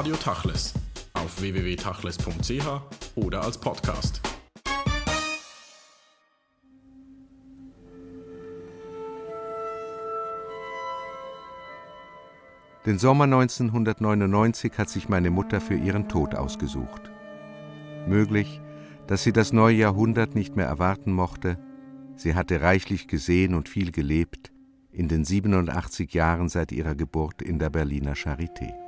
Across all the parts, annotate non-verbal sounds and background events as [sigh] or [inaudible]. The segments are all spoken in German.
Radio Tachles auf www.tachles.ch oder als Podcast. Den Sommer 1999 hat sich meine Mutter für ihren Tod ausgesucht. Möglich, dass sie das neue Jahrhundert nicht mehr erwarten mochte. Sie hatte reichlich gesehen und viel gelebt in den 87 Jahren seit ihrer Geburt in der Berliner Charité.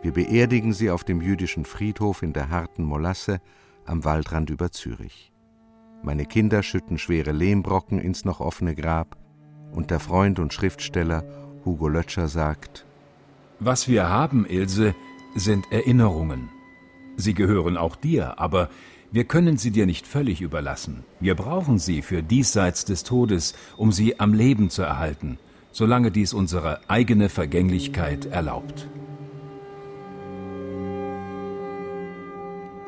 Wir beerdigen sie auf dem jüdischen Friedhof in der harten Molasse am Waldrand über Zürich. Meine Kinder schütten schwere Lehmbrocken ins noch offene Grab und der Freund und Schriftsteller Hugo Lötscher sagt: Was wir haben, Ilse, sind Erinnerungen. Sie gehören auch dir, aber wir können sie dir nicht völlig überlassen. Wir brauchen sie für diesseits des Todes, um sie am Leben zu erhalten, solange dies unsere eigene Vergänglichkeit erlaubt.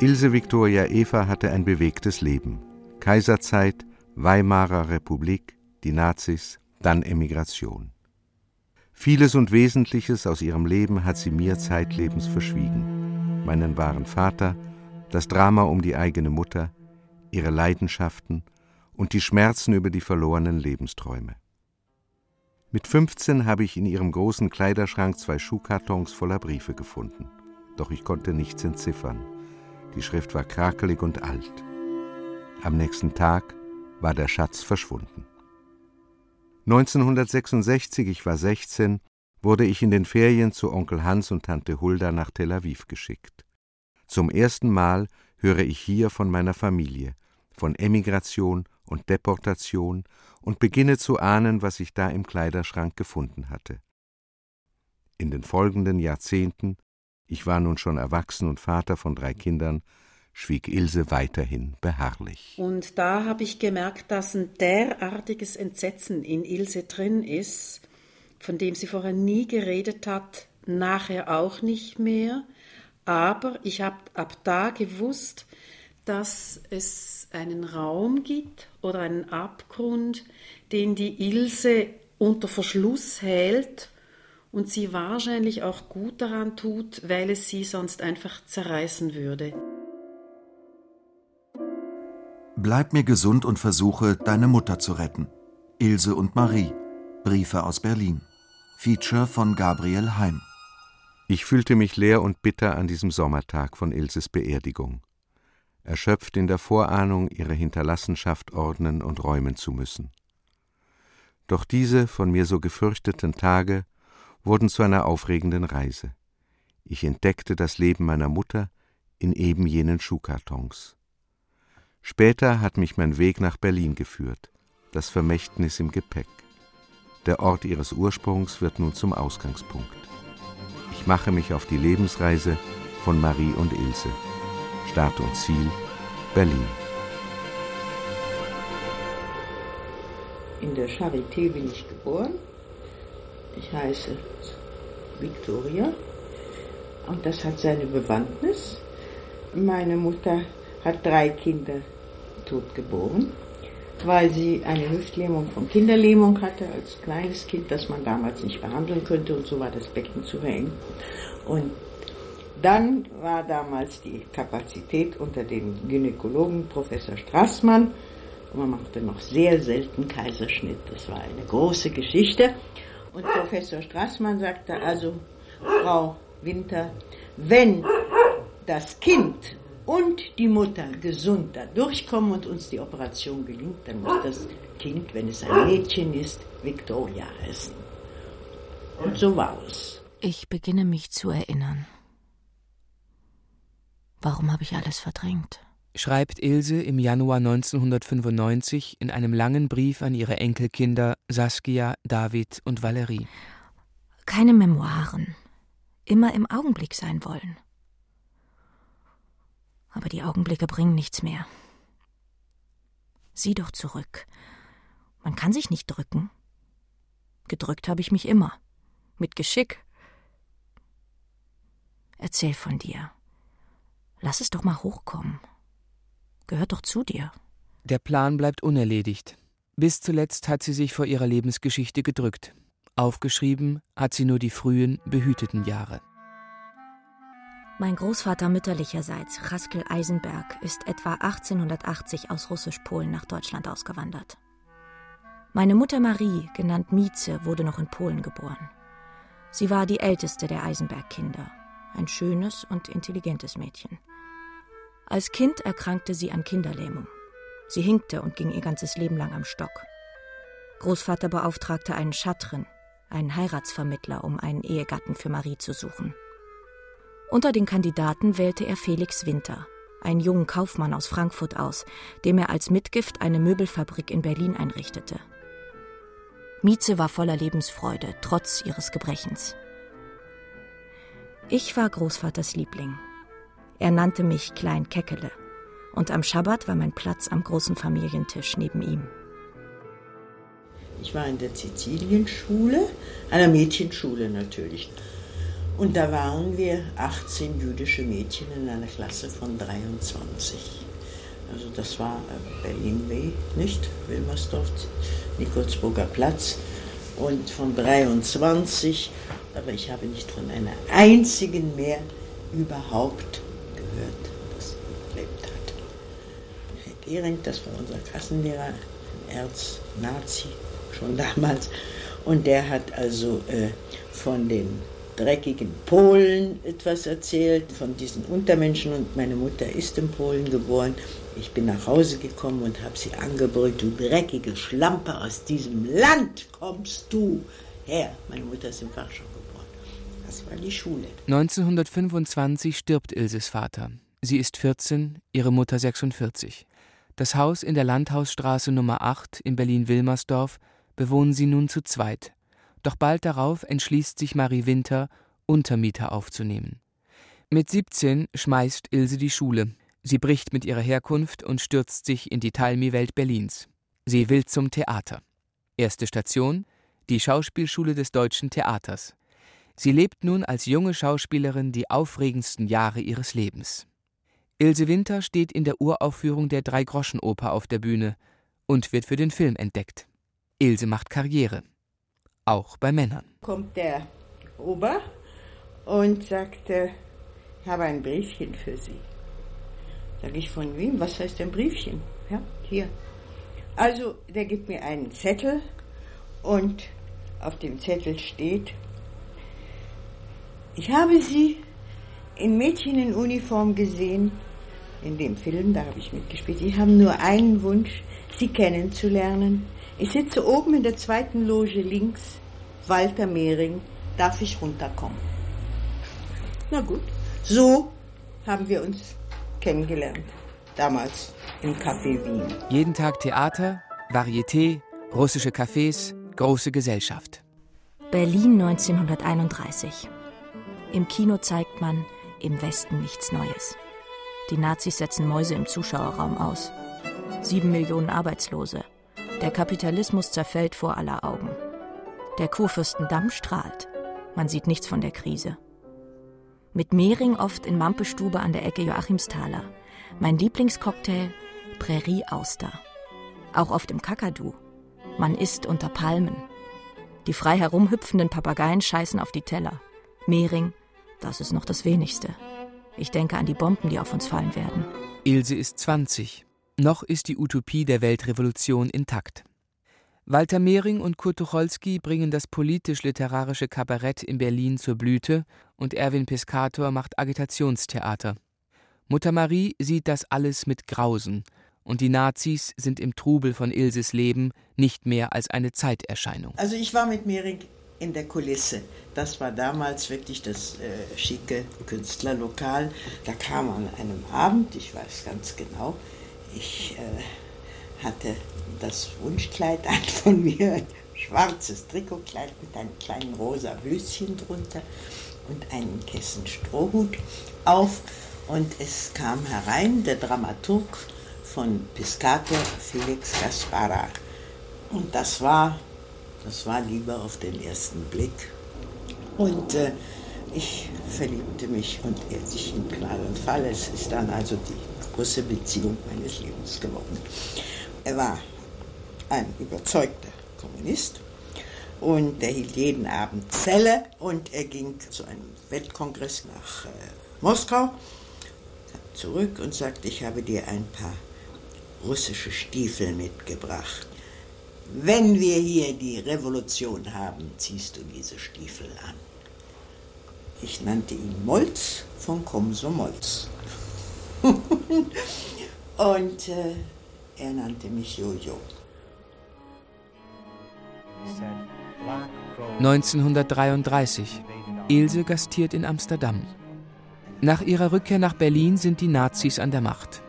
Ilse Victoria Eva hatte ein bewegtes Leben. Kaiserzeit, Weimarer Republik, die Nazis, dann Emigration. Vieles und Wesentliches aus ihrem Leben hat sie mir zeitlebens verschwiegen. Meinen wahren Vater, das Drama um die eigene Mutter, ihre Leidenschaften und die Schmerzen über die verlorenen Lebensträume. Mit 15 habe ich in ihrem großen Kleiderschrank zwei Schuhkartons voller Briefe gefunden. Doch ich konnte nichts entziffern. Die Schrift war krakelig und alt. Am nächsten Tag war der Schatz verschwunden. 1966, ich war 16, wurde ich in den Ferien zu Onkel Hans und Tante Hulda nach Tel Aviv geschickt. Zum ersten Mal höre ich hier von meiner Familie, von Emigration und Deportation und beginne zu ahnen, was ich da im Kleiderschrank gefunden hatte. In den folgenden Jahrzehnten, ich war nun schon erwachsen und Vater von drei Kindern, schwieg Ilse weiterhin beharrlich. Und da habe ich gemerkt, dass ein derartiges Entsetzen in Ilse drin ist, von dem sie vorher nie geredet hat, nachher auch nicht mehr. Aber ich habe ab da gewusst, dass es einen Raum gibt oder einen Abgrund, den die Ilse unter Verschluss hält und sie wahrscheinlich auch gut daran tut, weil es sie sonst einfach zerreißen würde. Bleib mir gesund und versuche, deine Mutter zu retten. Ilse und Marie. Briefe aus Berlin. Feature von Gabriel Heim. Ich fühlte mich leer und bitter an diesem Sommertag von Ilses Beerdigung, erschöpft in der Vorahnung, ihre Hinterlassenschaft ordnen und räumen zu müssen. Doch diese von mir so gefürchteten Tage wurden zu einer aufregenden Reise. Ich entdeckte das Leben meiner Mutter in eben jenen Schuhkartons. Später hat mich mein Weg nach Berlin geführt, das Vermächtnis im Gepäck. Der Ort ihres Ursprungs wird nun zum Ausgangspunkt. Ich mache mich auf die Lebensreise von Marie und Ilse. Start und Ziel Berlin. In der Charité bin ich geboren. Ich heiße Victoria und das hat seine Bewandtnis. Meine Mutter hat drei Kinder tot geboren weil sie eine Hüftlähmung von Kinderlähmung hatte als kleines Kind, das man damals nicht behandeln könnte und so war das Becken zu verengt. Und dann war damals die Kapazität unter dem Gynäkologen Professor Strassmann man machte noch sehr selten Kaiserschnitt. Das war eine große Geschichte. Und Professor Strassmann sagte also, Frau Winter, wenn das Kind und die Mutter gesund da durchkommen und uns die Operation gelingt, dann muss das Kind, wenn es ein Mädchen ist, Victoria heißen. Und so war es. Ich beginne mich zu erinnern. Warum habe ich alles verdrängt? Schreibt Ilse im Januar 1995 in einem langen Brief an ihre Enkelkinder Saskia, David und Valerie. Keine Memoiren. Immer im Augenblick sein wollen aber die Augenblicke bringen nichts mehr. Sieh doch zurück. Man kann sich nicht drücken. Gedrückt habe ich mich immer. Mit Geschick. Erzähl von dir. Lass es doch mal hochkommen. Gehört doch zu dir. Der Plan bleibt unerledigt. Bis zuletzt hat sie sich vor ihrer Lebensgeschichte gedrückt. Aufgeschrieben hat sie nur die frühen, behüteten Jahre. Mein Großvater mütterlicherseits, Chaskel Eisenberg, ist etwa 1880 aus Russisch-Polen nach Deutschland ausgewandert. Meine Mutter Marie, genannt Mieze, wurde noch in Polen geboren. Sie war die älteste der Eisenberg-Kinder, ein schönes und intelligentes Mädchen. Als Kind erkrankte sie an Kinderlähmung. Sie hinkte und ging ihr ganzes Leben lang am Stock. Großvater beauftragte einen Schatren, einen Heiratsvermittler, um einen Ehegatten für Marie zu suchen. Unter den Kandidaten wählte er Felix Winter, einen jungen Kaufmann aus Frankfurt aus, dem er als Mitgift eine Möbelfabrik in Berlin einrichtete. Mieze war voller Lebensfreude, trotz ihres Gebrechens. Ich war Großvaters Liebling. Er nannte mich Klein Keckele, und am Schabbat war mein Platz am großen Familientisch neben ihm. Ich war in der Sizilienschule, einer Mädchenschule natürlich. Und da waren wir 18 jüdische Mädchen in einer Klasse von 23. Also das war äh, Berlin-W, nicht? Wilmersdorf, Nikolsburger Platz. Und von 23, aber ich habe nicht von einer einzigen mehr überhaupt gehört, das gelebt hat. Gehring, das war unser Klassenlehrer, Erz-Nazi, schon damals. Und der hat also äh, von den dreckigen Polen etwas erzählt, von diesen Untermenschen. Und meine Mutter ist in Polen geboren. Ich bin nach Hause gekommen und habe sie angebrüllt, du dreckige Schlampe, aus diesem Land kommst du her. Meine Mutter ist im Fach schon geboren. Das war die Schule. 1925 stirbt Ilses Vater. Sie ist 14, ihre Mutter 46. Das Haus in der Landhausstraße Nummer 8 in Berlin-Wilmersdorf bewohnen sie nun zu zweit. Doch bald darauf entschließt sich Marie Winter, Untermieter aufzunehmen. Mit 17 schmeißt Ilse die Schule. Sie bricht mit ihrer Herkunft und stürzt sich in die Talmi-Welt Berlins. Sie will zum Theater. Erste Station: die Schauspielschule des Deutschen Theaters. Sie lebt nun als junge Schauspielerin die aufregendsten Jahre ihres Lebens. Ilse Winter steht in der Uraufführung der Dreigroschenoper auf der Bühne und wird für den Film entdeckt. Ilse macht Karriere auch bei Männern. Kommt der Ober und sagte, ich habe ein Briefchen für Sie. Sag ich, von wem? Was heißt ein Briefchen? Ja, hier. Also, der gibt mir einen Zettel und auf dem Zettel steht, ich habe Sie in Mädchen in Uniform gesehen, in dem Film, da habe ich mitgespielt. Sie haben nur einen Wunsch, Sie kennenzulernen. Ich sitze oben in der zweiten Loge links Walter Mehring, darf ich runterkommen? Na gut, so haben wir uns kennengelernt. Damals im Café Wien. Jeden Tag Theater, Varieté, russische Cafés, große Gesellschaft. Berlin 1931. Im Kino zeigt man im Westen nichts Neues. Die Nazis setzen Mäuse im Zuschauerraum aus. Sieben Millionen Arbeitslose. Der Kapitalismus zerfällt vor aller Augen. Der Kurfürstendamm strahlt. Man sieht nichts von der Krise. Mit Mehring oft in Mampestube an der Ecke Joachimsthaler. Mein Lieblingscocktail Prärie Auster. Auch oft im Kakadu. Man isst unter Palmen. Die frei herumhüpfenden Papageien scheißen auf die Teller. Mehring, das ist noch das wenigste. Ich denke an die Bomben, die auf uns fallen werden. Ilse ist 20. Noch ist die Utopie der Weltrevolution intakt. Walter Mehring und Kurt Tucholsky bringen das politisch-literarische Kabarett in Berlin zur Blüte und Erwin Piscator macht Agitationstheater. Mutter Marie sieht das alles mit Grausen und die Nazis sind im Trubel von Ilses Leben nicht mehr als eine Zeiterscheinung. Also ich war mit Mehring in der Kulisse. Das war damals wirklich das äh, schicke Künstlerlokal. Da kam an einem Abend, ich weiß ganz genau, ich äh, hatte das Wunschkleid an von mir, ein schwarzes Trikotkleid mit einem kleinen rosa Höschen drunter und einen Kessen Strohhut auf. Und es kam herein der Dramaturg von Piscator, Felix Gaspara. Und das war, das war Liebe auf den ersten Blick. Und äh, ich verliebte mich und er sich in Knall und Fall. Es ist dann also die große Beziehung meines Lebens geworden. Er war ein überzeugter Kommunist Und er hielt jeden Abend Zelle und er ging zu einem Weltkongress nach äh, Moskau zurück und sagte, ich habe dir ein paar russische Stiefel mitgebracht. Wenn wir hier die Revolution haben, ziehst du diese Stiefel an. Ich nannte ihn Molz von Komsomolz. [laughs] und äh, er nannte mich Jojo. 1933. Ilse gastiert in Amsterdam. Nach ihrer Rückkehr nach Berlin sind die Nazis an der Macht.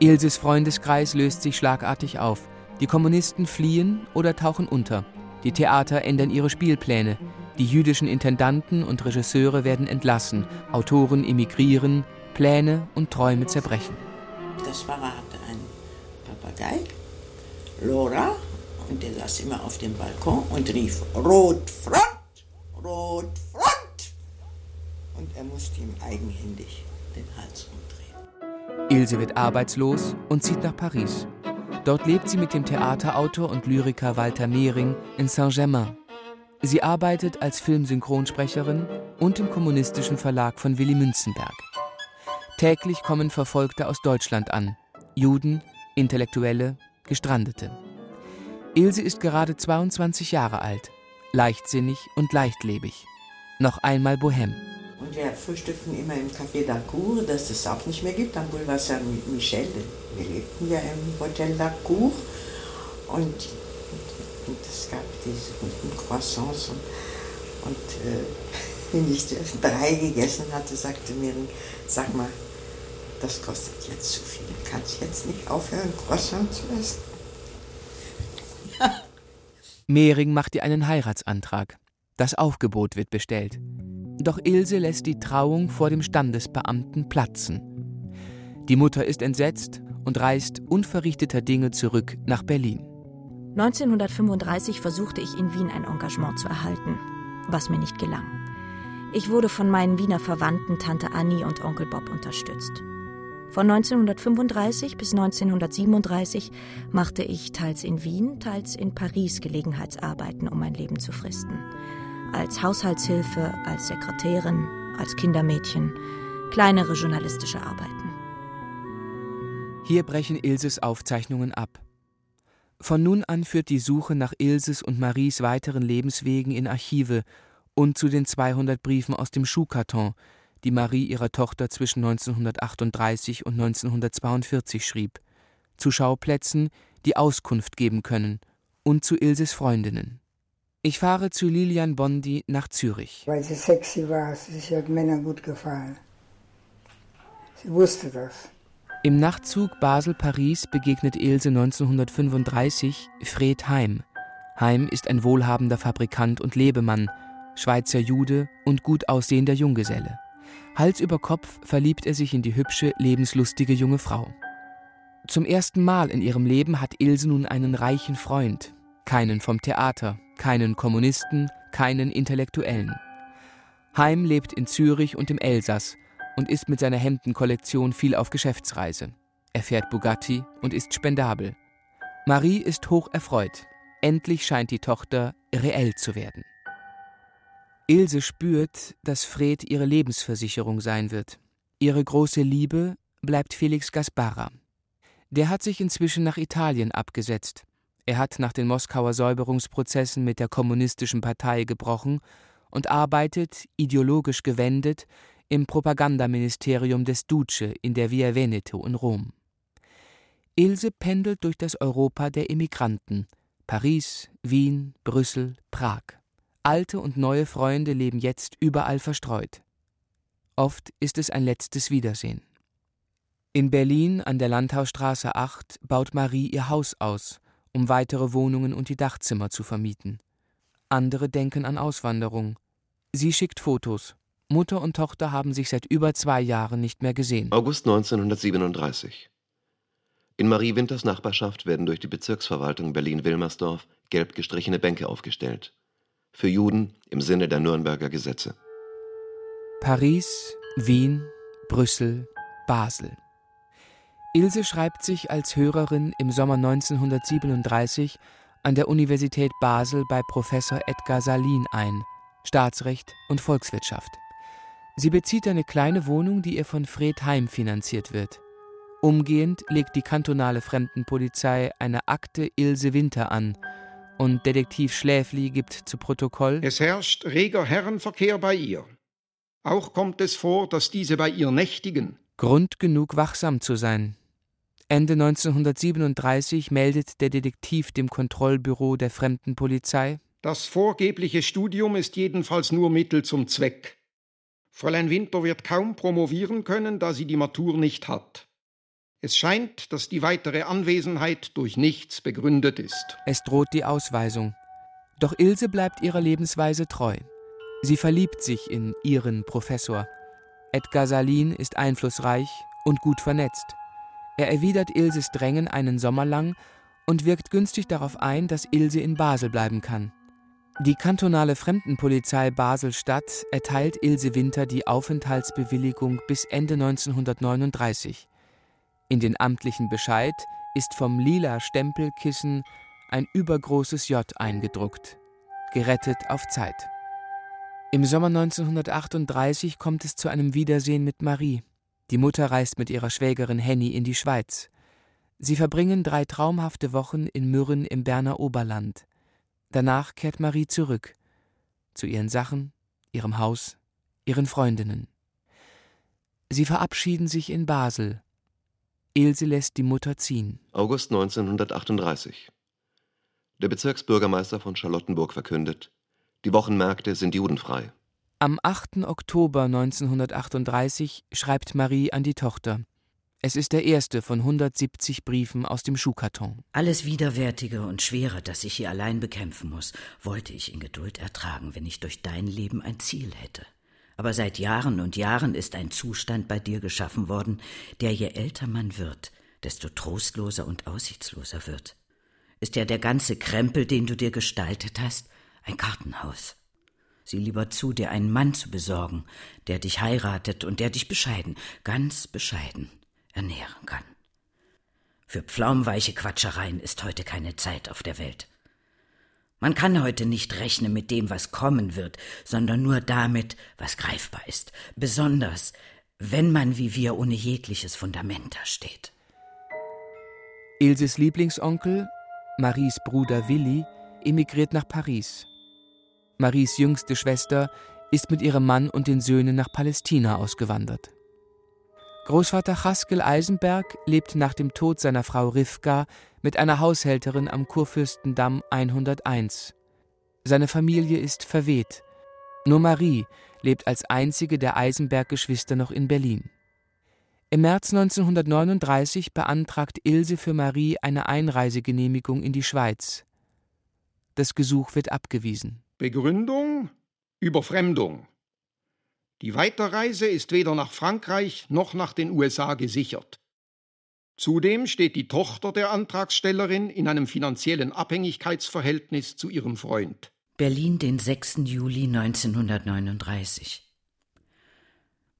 Ilses Freundeskreis löst sich schlagartig auf. Die Kommunisten fliehen oder tauchen unter. Die Theater ändern ihre Spielpläne. Die jüdischen Intendanten und Regisseure werden entlassen. Autoren emigrieren. Pläne und Träume zerbrechen. Das Pfarrer hatte einen Papagei, Lora, und der saß immer auf dem Balkon und rief Rotfront, Rotfront. Und er musste ihm eigenhändig den Hals umdrehen. Ilse wird arbeitslos und zieht nach Paris. Dort lebt sie mit dem Theaterautor und Lyriker Walter Mehring in Saint-Germain. Sie arbeitet als Filmsynchronsprecherin und im kommunistischen Verlag von Willy Münzenberg. Täglich kommen Verfolgte aus Deutschland an. Juden, Intellektuelle, Gestrandete. Ilse ist gerade 22 Jahre alt, leichtsinnig und leichtlebig. Noch einmal Bohème. Und wir frühstückten immer im Café d'Arcourt, das es auch nicht mehr gibt, am Boulevard Saint-Michel. Wir lebten ja im Hotel d'Arcourt und, und, es gab diese guten Croissants. Und, und äh, [laughs] wenn ich drei gegessen hatte, sagte mir, sag mal, das kostet jetzt zu viel. Kannst jetzt nicht aufhören, Croissant zu essen? Mehring macht ihr einen Heiratsantrag. Das Aufgebot wird bestellt. Doch Ilse lässt die Trauung vor dem Standesbeamten platzen. Die Mutter ist entsetzt und reist unverrichteter Dinge zurück nach Berlin. 1935 versuchte ich in Wien ein Engagement zu erhalten, was mir nicht gelang. Ich wurde von meinen Wiener Verwandten Tante Annie und Onkel Bob unterstützt. Von 1935 bis 1937 machte ich teils in Wien, teils in Paris Gelegenheitsarbeiten, um mein Leben zu fristen. Als Haushaltshilfe, als Sekretärin, als Kindermädchen, kleinere journalistische Arbeiten. Hier brechen Ilses Aufzeichnungen ab. Von nun an führt die Suche nach Ilses und Maries weiteren Lebenswegen in Archive und zu den 200 Briefen aus dem Schuhkarton, die Marie ihrer Tochter zwischen 1938 und 1942 schrieb, zu Schauplätzen, die Auskunft geben können, und zu Ilses Freundinnen. Ich fahre zu Lilian Bondi nach Zürich. Weil sie sexy war, sie hat Männern gut gefallen. Sie wusste das. Im Nachtzug Basel-Paris begegnet Ilse 1935 Fred Heim. Heim ist ein wohlhabender Fabrikant und Lebemann, Schweizer Jude und gut aussehender Junggeselle. Hals über Kopf verliebt er sich in die hübsche, lebenslustige junge Frau. Zum ersten Mal in ihrem Leben hat Ilse nun einen reichen Freund, keinen vom Theater, keinen Kommunisten, keinen Intellektuellen. Heim lebt in Zürich und im Elsass und ist mit seiner Hemdenkollektion viel auf Geschäftsreise. Er fährt Bugatti und ist spendabel. Marie ist hoch erfreut. Endlich scheint die Tochter reell zu werden. Ilse spürt, dass Fred ihre Lebensversicherung sein wird. Ihre große Liebe bleibt Felix Gaspara. Der hat sich inzwischen nach Italien abgesetzt. Er hat nach den Moskauer Säuberungsprozessen mit der kommunistischen Partei gebrochen und arbeitet, ideologisch gewendet, im Propagandaministerium des Duce in der Via Veneto in Rom. Ilse pendelt durch das Europa der Immigranten Paris, Wien, Brüssel, Prag. Alte und neue Freunde leben jetzt überall verstreut. Oft ist es ein letztes Wiedersehen. In Berlin an der Landhausstraße 8 baut Marie ihr Haus aus, um weitere Wohnungen und die Dachzimmer zu vermieten. Andere denken an Auswanderung. Sie schickt Fotos. Mutter und Tochter haben sich seit über zwei Jahren nicht mehr gesehen. August 1937. In Marie Winters Nachbarschaft werden durch die Bezirksverwaltung Berlin-Wilmersdorf gelb gestrichene Bänke aufgestellt für Juden im Sinne der Nürnberger Gesetze. Paris, Wien, Brüssel, Basel. Ilse schreibt sich als Hörerin im Sommer 1937 an der Universität Basel bei Professor Edgar Salin ein, Staatsrecht und Volkswirtschaft. Sie bezieht eine kleine Wohnung, die ihr von Fred Heim finanziert wird. Umgehend legt die kantonale Fremdenpolizei eine Akte Ilse Winter an und Detektiv Schläfli gibt zu Protokoll: Es herrscht reger Herrenverkehr bei ihr. Auch kommt es vor, dass diese bei ihr nächtigen. Grund genug, wachsam zu sein. Ende 1937 meldet der Detektiv dem Kontrollbüro der Fremdenpolizei: Das vorgebliche Studium ist jedenfalls nur Mittel zum Zweck. Fräulein Winter wird kaum promovieren können, da sie die Matur nicht hat. Es scheint, dass die weitere Anwesenheit durch nichts begründet ist. Es droht die Ausweisung. Doch Ilse bleibt ihrer Lebensweise treu. Sie verliebt sich in ihren Professor. Edgar Salin ist einflussreich und gut vernetzt. Er erwidert Ilses Drängen einen Sommer lang und wirkt günstig darauf ein, dass Ilse in Basel bleiben kann. Die kantonale Fremdenpolizei Basel-Stadt erteilt Ilse Winter die Aufenthaltsbewilligung bis Ende 1939. In den amtlichen Bescheid ist vom lila Stempelkissen ein übergroßes J eingedruckt. Gerettet auf Zeit. Im Sommer 1938 kommt es zu einem Wiedersehen mit Marie. Die Mutter reist mit ihrer Schwägerin Henny in die Schweiz. Sie verbringen drei traumhafte Wochen in Mürren im Berner Oberland. Danach kehrt Marie zurück. Zu ihren Sachen, ihrem Haus, ihren Freundinnen. Sie verabschieden sich in Basel, Ilse lässt die Mutter ziehen. August 1938. Der Bezirksbürgermeister von Charlottenburg verkündet, die Wochenmärkte sind judenfrei. Am 8. Oktober 1938 schreibt Marie an die Tochter. Es ist der erste von 170 Briefen aus dem Schuhkarton. Alles Widerwärtige und Schwere, das ich hier allein bekämpfen muss, wollte ich in Geduld ertragen, wenn ich durch dein Leben ein Ziel hätte. Aber seit Jahren und Jahren ist ein Zustand bei dir geschaffen worden, der je älter man wird, desto trostloser und aussichtsloser wird. Ist ja der ganze Krempel, den du dir gestaltet hast, ein Kartenhaus. Sieh lieber zu, dir einen Mann zu besorgen, der dich heiratet und der dich bescheiden, ganz bescheiden ernähren kann. Für pflaumweiche Quatschereien ist heute keine Zeit auf der Welt. Man kann heute nicht rechnen mit dem, was kommen wird, sondern nur damit, was greifbar ist, besonders wenn man wie wir ohne jegliches Fundament dasteht. Ilses Lieblingsonkel, Maries Bruder Willi, emigriert nach Paris. Maries jüngste Schwester ist mit ihrem Mann und den Söhnen nach Palästina ausgewandert. Großvater Chaskel Eisenberg lebt nach dem Tod seiner Frau Rivka mit einer Haushälterin am Kurfürstendamm 101. Seine Familie ist verweht. Nur Marie lebt als einzige der Eisenberg-Geschwister noch in Berlin. Im März 1939 beantragt Ilse für Marie eine Einreisegenehmigung in die Schweiz. Das Gesuch wird abgewiesen. Begründung Überfremdung. Die Weiterreise ist weder nach Frankreich noch nach den USA gesichert. Zudem steht die Tochter der Antragstellerin in einem finanziellen Abhängigkeitsverhältnis zu ihrem Freund. Berlin, den 6. Juli 1939.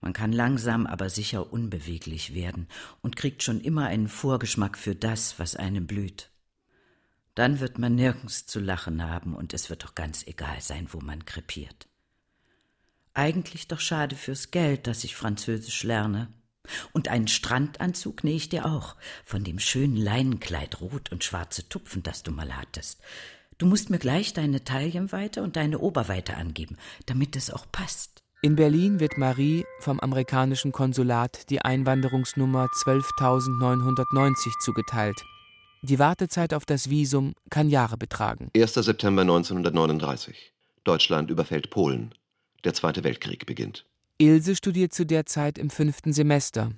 Man kann langsam aber sicher unbeweglich werden und kriegt schon immer einen Vorgeschmack für das, was einem blüht. Dann wird man nirgends zu lachen haben und es wird doch ganz egal sein, wo man krepiert. Eigentlich doch schade fürs Geld, dass ich Französisch lerne. Und einen Strandanzug nähe ich dir auch, von dem schönen Leinenkleid rot und schwarze Tupfen, das du mal hattest. Du musst mir gleich deine Taillenweite und deine Oberweite angeben, damit es auch passt. In Berlin wird Marie vom amerikanischen Konsulat die Einwanderungsnummer 12990 zugeteilt. Die Wartezeit auf das Visum kann Jahre betragen. 1. September 1939. Deutschland überfällt Polen. Der Zweite Weltkrieg beginnt. Ilse studiert zu der Zeit im fünften Semester.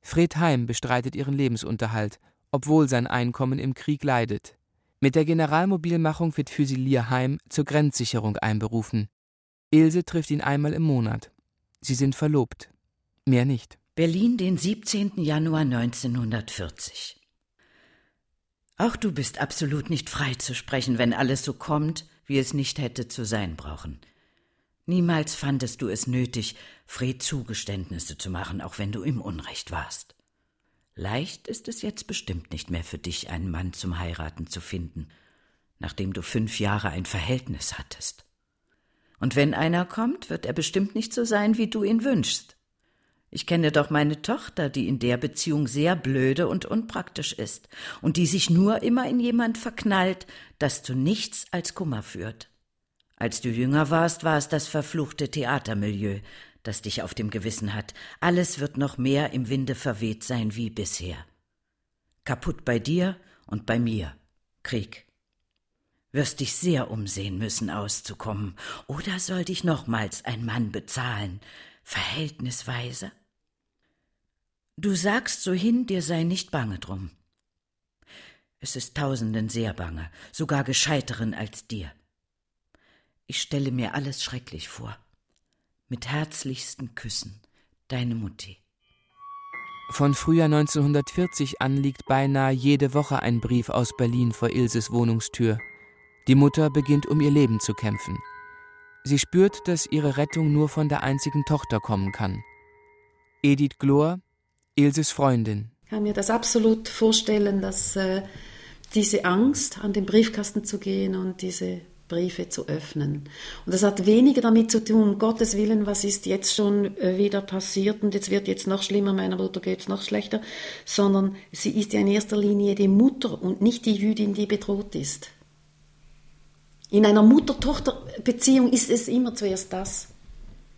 Fred Heim bestreitet ihren Lebensunterhalt, obwohl sein Einkommen im Krieg leidet. Mit der Generalmobilmachung wird Füsilier Heim zur Grenzsicherung einberufen. Ilse trifft ihn einmal im Monat. Sie sind verlobt. Mehr nicht. Berlin, den 17. Januar 1940. Auch du bist absolut nicht frei zu sprechen, wenn alles so kommt, wie es nicht hätte zu sein brauchen. Niemals fandest du es nötig, Fred Zugeständnisse zu machen, auch wenn du im Unrecht warst. Leicht ist es jetzt bestimmt nicht mehr für dich, einen Mann zum Heiraten zu finden. nachdem du fünf Jahre ein Verhältnis hattest. Und wenn einer kommt, wird er bestimmt nicht so sein, wie du ihn wünschst. Ich kenne doch meine Tochter, die in der Beziehung sehr blöde und unpraktisch ist und die sich nur immer in jemand verknallt, das zu nichts als Kummer führt. Als du jünger warst, war es das verfluchte Theatermilieu, das dich auf dem Gewissen hat. Alles wird noch mehr im Winde verweht sein wie bisher. Kaputt bei dir und bei mir. Krieg. Wirst dich sehr umsehen müssen, auszukommen. Oder soll dich nochmals ein Mann bezahlen? Verhältnisweise? Du sagst so hin, dir sei nicht bange drum. Es ist Tausenden sehr bange, sogar gescheiteren als dir. Ich stelle mir alles schrecklich vor. Mit herzlichsten Küssen, deine Mutti. Von Frühjahr 1940 an liegt beinahe jede Woche ein Brief aus Berlin vor Ilses Wohnungstür. Die Mutter beginnt um ihr Leben zu kämpfen. Sie spürt, dass ihre Rettung nur von der einzigen Tochter kommen kann. Edith Glor, Ilses Freundin. Ich kann mir das absolut vorstellen, dass äh, diese Angst, an den Briefkasten zu gehen und diese Briefe zu öffnen. Und das hat weniger damit zu tun, um Gottes Willen, was ist jetzt schon äh, wieder passiert und jetzt wird jetzt noch schlimmer, meiner Mutter geht es noch schlechter, sondern sie ist ja in erster Linie die Mutter und nicht die Jüdin, die bedroht ist. In einer Mutter-Tochter-Beziehung ist es immer zuerst das.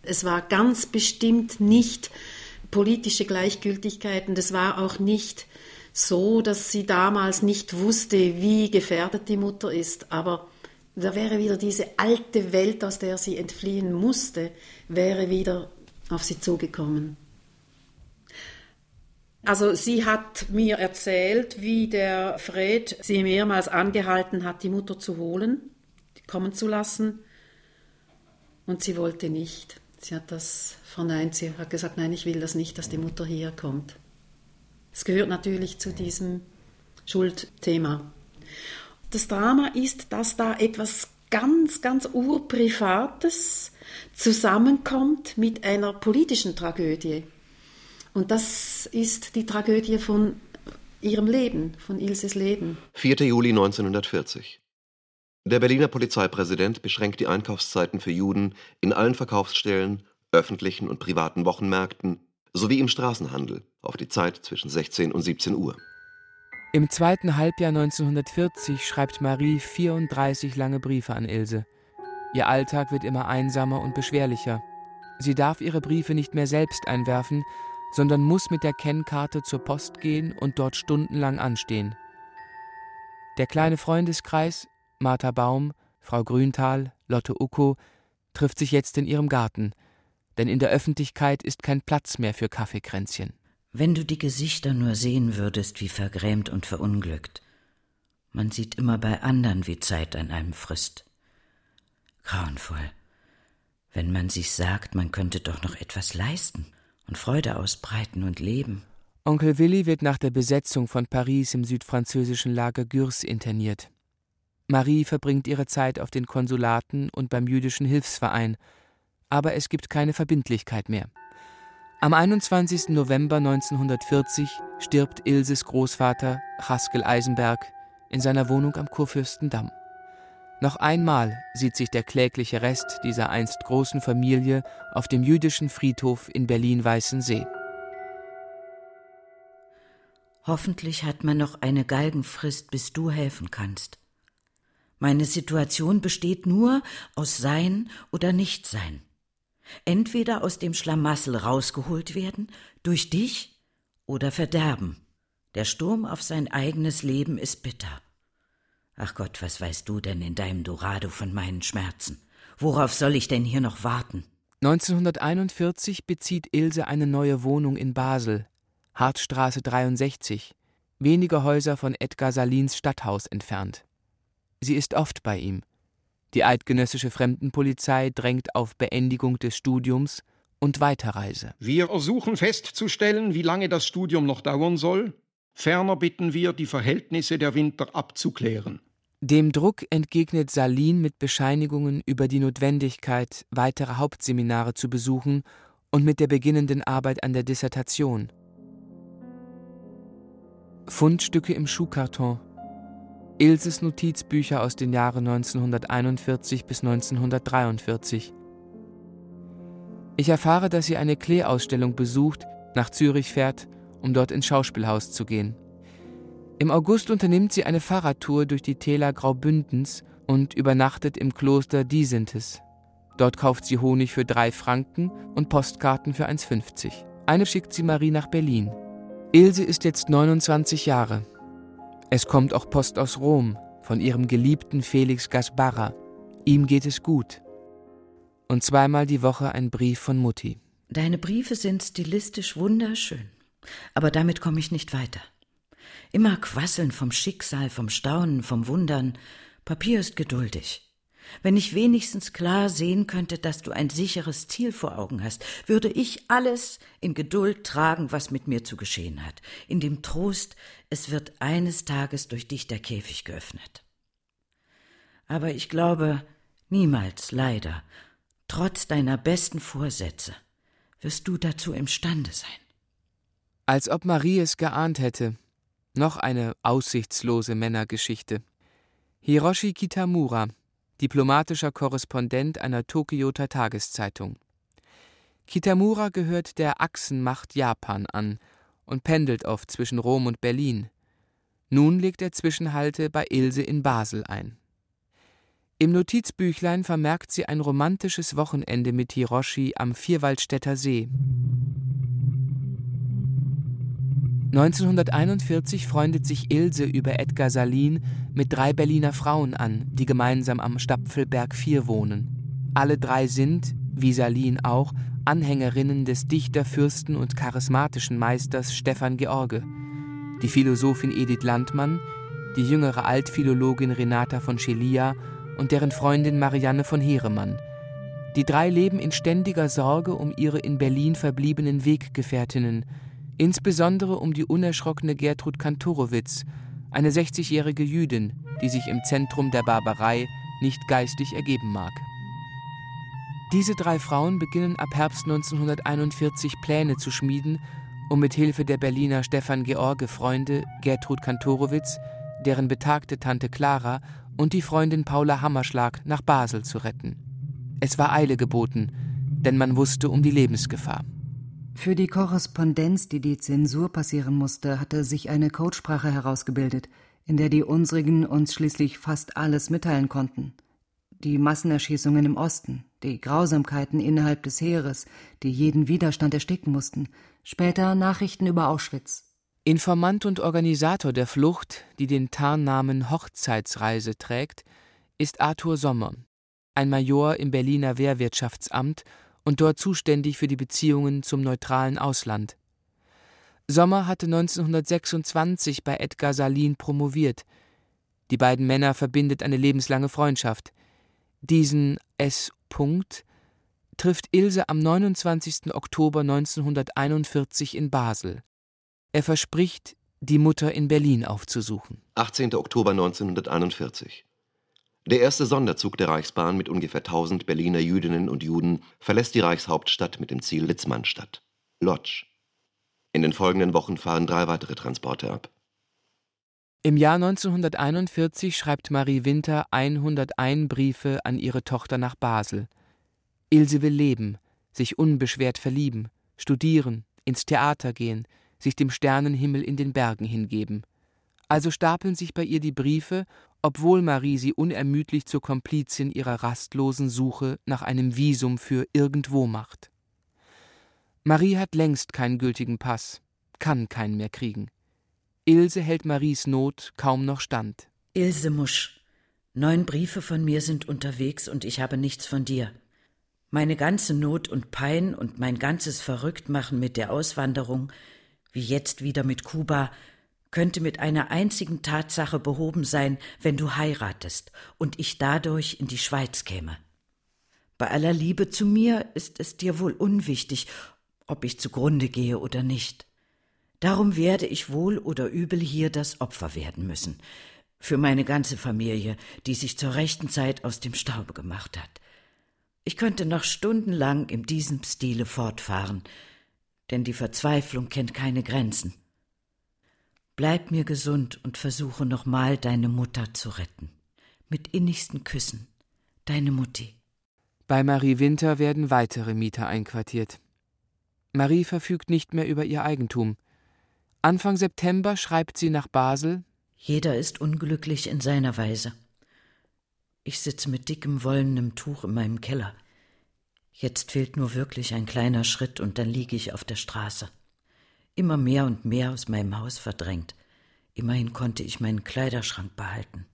Es war ganz bestimmt nicht politische Gleichgültigkeit und es war auch nicht so, dass sie damals nicht wusste, wie gefährdet die Mutter ist. Aber da wäre wieder diese alte Welt, aus der sie entfliehen musste, wäre wieder auf sie zugekommen. Also sie hat mir erzählt, wie der Fred sie mehrmals angehalten hat, die Mutter zu holen, kommen zu lassen. Und sie wollte nicht. Sie hat das verneint. Sie hat gesagt, nein, ich will das nicht, dass die Mutter hier kommt. Es gehört natürlich zu diesem Schuldthema. Das Drama ist, dass da etwas ganz, ganz urprivates zusammenkommt mit einer politischen Tragödie. Und das ist die Tragödie von ihrem Leben, von Ilses Leben. 4. Juli 1940. Der Berliner Polizeipräsident beschränkt die Einkaufszeiten für Juden in allen Verkaufsstellen, öffentlichen und privaten Wochenmärkten sowie im Straßenhandel auf die Zeit zwischen 16 und 17 Uhr. Im zweiten Halbjahr 1940 schreibt Marie 34 lange Briefe an Ilse. Ihr Alltag wird immer einsamer und beschwerlicher. Sie darf ihre Briefe nicht mehr selbst einwerfen, sondern muss mit der Kennkarte zur Post gehen und dort stundenlang anstehen. Der kleine Freundeskreis Martha Baum, Frau Grünthal, Lotte Ucko trifft sich jetzt in ihrem Garten, denn in der Öffentlichkeit ist kein Platz mehr für Kaffeekränzchen. Wenn du die Gesichter nur sehen würdest, wie vergrämt und verunglückt. Man sieht immer bei anderen, wie Zeit an einem frisst. Grauenvoll. Wenn man sich sagt, man könnte doch noch etwas leisten und Freude ausbreiten und leben. Onkel Willi wird nach der Besetzung von Paris im südfranzösischen Lager Gürs interniert. Marie verbringt ihre Zeit auf den Konsulaten und beim jüdischen Hilfsverein, aber es gibt keine Verbindlichkeit mehr. Am 21. November 1940 stirbt Ilses Großvater Haskell Eisenberg in seiner Wohnung am Kurfürstendamm. Noch einmal sieht sich der klägliche Rest dieser einst großen Familie auf dem jüdischen Friedhof in Berlin-Weißensee. Hoffentlich hat man noch eine Galgenfrist, bis du helfen kannst. Meine Situation besteht nur aus Sein oder Nichtsein. Entweder aus dem Schlamassel rausgeholt werden, durch dich, oder verderben. Der Sturm auf sein eigenes Leben ist bitter. Ach Gott, was weißt du denn in deinem Dorado von meinen Schmerzen? Worauf soll ich denn hier noch warten? 1941 bezieht Ilse eine neue Wohnung in Basel, Hartstraße 63, wenige Häuser von Edgar Salins Stadthaus entfernt. Sie ist oft bei ihm. Die eidgenössische Fremdenpolizei drängt auf Beendigung des Studiums und Weiterreise. Wir ersuchen festzustellen, wie lange das Studium noch dauern soll. Ferner bitten wir, die Verhältnisse der Winter abzuklären. Dem Druck entgegnet Salin mit Bescheinigungen über die Notwendigkeit, weitere Hauptseminare zu besuchen und mit der beginnenden Arbeit an der Dissertation. Fundstücke im Schuhkarton Ilses Notizbücher aus den Jahren 1941 bis 1943. Ich erfahre, dass sie eine Klee-Ausstellung besucht, nach Zürich fährt, um dort ins Schauspielhaus zu gehen. Im August unternimmt sie eine Fahrradtour durch die Täler Graubündens und übernachtet im Kloster Disintes. Dort kauft sie Honig für drei Franken und Postkarten für 1,50. Eine schickt sie Marie nach Berlin. Ilse ist jetzt 29 Jahre. Es kommt auch Post aus Rom von ihrem geliebten Felix Gasbarra. Ihm geht es gut. Und zweimal die Woche ein Brief von Mutti. Deine Briefe sind stilistisch wunderschön, aber damit komme ich nicht weiter. Immer quasseln vom Schicksal, vom Staunen, vom Wundern. Papier ist geduldig. Wenn ich wenigstens klar sehen könnte, dass du ein sicheres Ziel vor Augen hast, würde ich alles in Geduld tragen, was mit mir zu geschehen hat, in dem Trost, es wird eines Tages durch dich der Käfig geöffnet. Aber ich glaube, niemals, leider, trotz deiner besten Vorsätze, wirst du dazu imstande sein. Als ob Marie es geahnt hätte. Noch eine aussichtslose Männergeschichte. Hiroshi Kitamura, diplomatischer Korrespondent einer Tokioter Tageszeitung. Kitamura gehört der Achsenmacht Japan an und pendelt oft zwischen Rom und Berlin. Nun legt er Zwischenhalte bei Ilse in Basel ein. Im Notizbüchlein vermerkt sie ein romantisches Wochenende mit Hiroshi am Vierwaldstätter See. 1941 freundet sich Ilse über Edgar Salin mit drei Berliner Frauen an, die gemeinsam am Stapfelberg 4 wohnen. Alle drei sind, wie Salin auch, Anhängerinnen des Dichterfürsten und charismatischen Meisters Stefan George. Die Philosophin Edith Landmann, die jüngere Altphilologin Renata von Schelia und deren Freundin Marianne von Heeremann. Die drei leben in ständiger Sorge um ihre in Berlin verbliebenen Weggefährtinnen, insbesondere um die unerschrockene Gertrud Kantorowitz, eine 60-jährige Jüdin, die sich im Zentrum der Barbarei nicht geistig ergeben mag. Diese drei Frauen beginnen ab Herbst 1941 Pläne zu schmieden, um mit Hilfe der Berliner Stefan George Freunde Gertrud Kantorowitz, deren betagte Tante Clara und die Freundin Paula Hammerschlag nach Basel zu retten. Es war Eile geboten, denn man wusste um die Lebensgefahr. Für die Korrespondenz, die die Zensur passieren musste, hatte sich eine Codesprache herausgebildet, in der die unsrigen uns schließlich fast alles mitteilen konnten. Die Massenerschießungen im Osten, die Grausamkeiten innerhalb des Heeres, die jeden Widerstand ersticken mussten, später Nachrichten über Auschwitz. Informant und Organisator der Flucht, die den Tarnnamen Hochzeitsreise trägt, ist Arthur Sommer, ein Major im Berliner Wehrwirtschaftsamt und dort zuständig für die Beziehungen zum neutralen Ausland. Sommer hatte 1926 bei Edgar Salin promoviert. Die beiden Männer verbindet eine lebenslange Freundschaft. Diesen S. Punkt trifft Ilse am 29. Oktober 1941 in Basel. Er verspricht, die Mutter in Berlin aufzusuchen. 18. Oktober 1941. Der erste Sonderzug der Reichsbahn mit ungefähr 1000 Berliner Jüdinnen und Juden verlässt die Reichshauptstadt mit dem Ziel Litzmannstadt. Lodz. In den folgenden Wochen fahren drei weitere Transporte ab. Im Jahr 1941 schreibt Marie Winter 101 Briefe an ihre Tochter nach Basel. Ilse will leben, sich unbeschwert verlieben, studieren, ins Theater gehen, sich dem Sternenhimmel in den Bergen hingeben. Also stapeln sich bei ihr die Briefe obwohl Marie sie unermüdlich zur Komplizin ihrer rastlosen Suche nach einem Visum für irgendwo macht. Marie hat längst keinen gültigen Pass, kann keinen mehr kriegen. Ilse hält Maries Not kaum noch stand. Ilse Musch, neun Briefe von mir sind unterwegs und ich habe nichts von dir. Meine ganze Not und Pein und mein ganzes Verrücktmachen mit der Auswanderung, wie jetzt wieder mit Kuba, könnte mit einer einzigen Tatsache behoben sein, wenn du heiratest und ich dadurch in die Schweiz käme. Bei aller Liebe zu mir ist es dir wohl unwichtig, ob ich zugrunde gehe oder nicht. Darum werde ich wohl oder übel hier das Opfer werden müssen, für meine ganze Familie, die sich zur rechten Zeit aus dem Staube gemacht hat. Ich könnte noch stundenlang in diesem Stile fortfahren, denn die Verzweiflung kennt keine Grenzen. Bleib mir gesund und versuche nochmal deine Mutter zu retten. Mit innigsten Küssen. Deine Mutti. Bei Marie Winter werden weitere Mieter einquartiert. Marie verfügt nicht mehr über ihr Eigentum. Anfang September schreibt sie nach Basel Jeder ist unglücklich in seiner Weise. Ich sitze mit dickem wollenem Tuch in meinem Keller. Jetzt fehlt nur wirklich ein kleiner Schritt und dann liege ich auf der Straße. Immer mehr und mehr aus meinem Haus verdrängt. Immerhin konnte ich meinen Kleiderschrank behalten.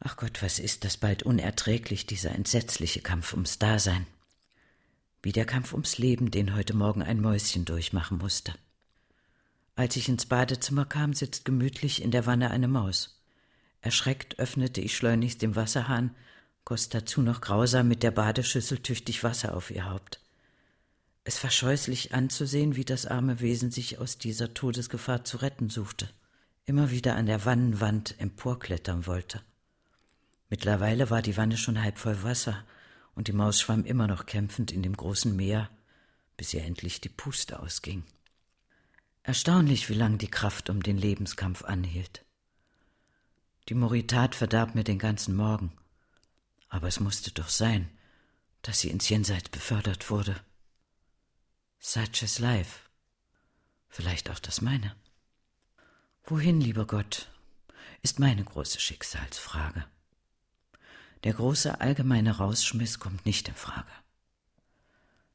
Ach Gott, was ist das bald unerträglich, dieser entsetzliche Kampf ums Dasein. Wie der Kampf ums Leben, den heute Morgen ein Mäuschen durchmachen musste. Als ich ins Badezimmer kam, sitzt gemütlich in der Wanne eine Maus. Erschreckt öffnete ich schleunigst den Wasserhahn, goss dazu noch grausam mit der Badeschüssel tüchtig Wasser auf ihr Haupt. Es war scheußlich anzusehen, wie das arme Wesen sich aus dieser Todesgefahr zu retten suchte, immer wieder an der Wannenwand emporklettern wollte. Mittlerweile war die Wanne schon halb voll Wasser, und die Maus schwamm immer noch kämpfend in dem großen Meer, bis ihr endlich die Puste ausging. Erstaunlich, wie lang die Kraft um den Lebenskampf anhielt. Die Moritat verdarb mir den ganzen Morgen. Aber es musste doch sein, dass sie ins Jenseits befördert wurde. Such is life. Vielleicht auch das meine. Wohin, lieber Gott, ist meine große Schicksalsfrage. Der große allgemeine Rausschmiss kommt nicht in Frage.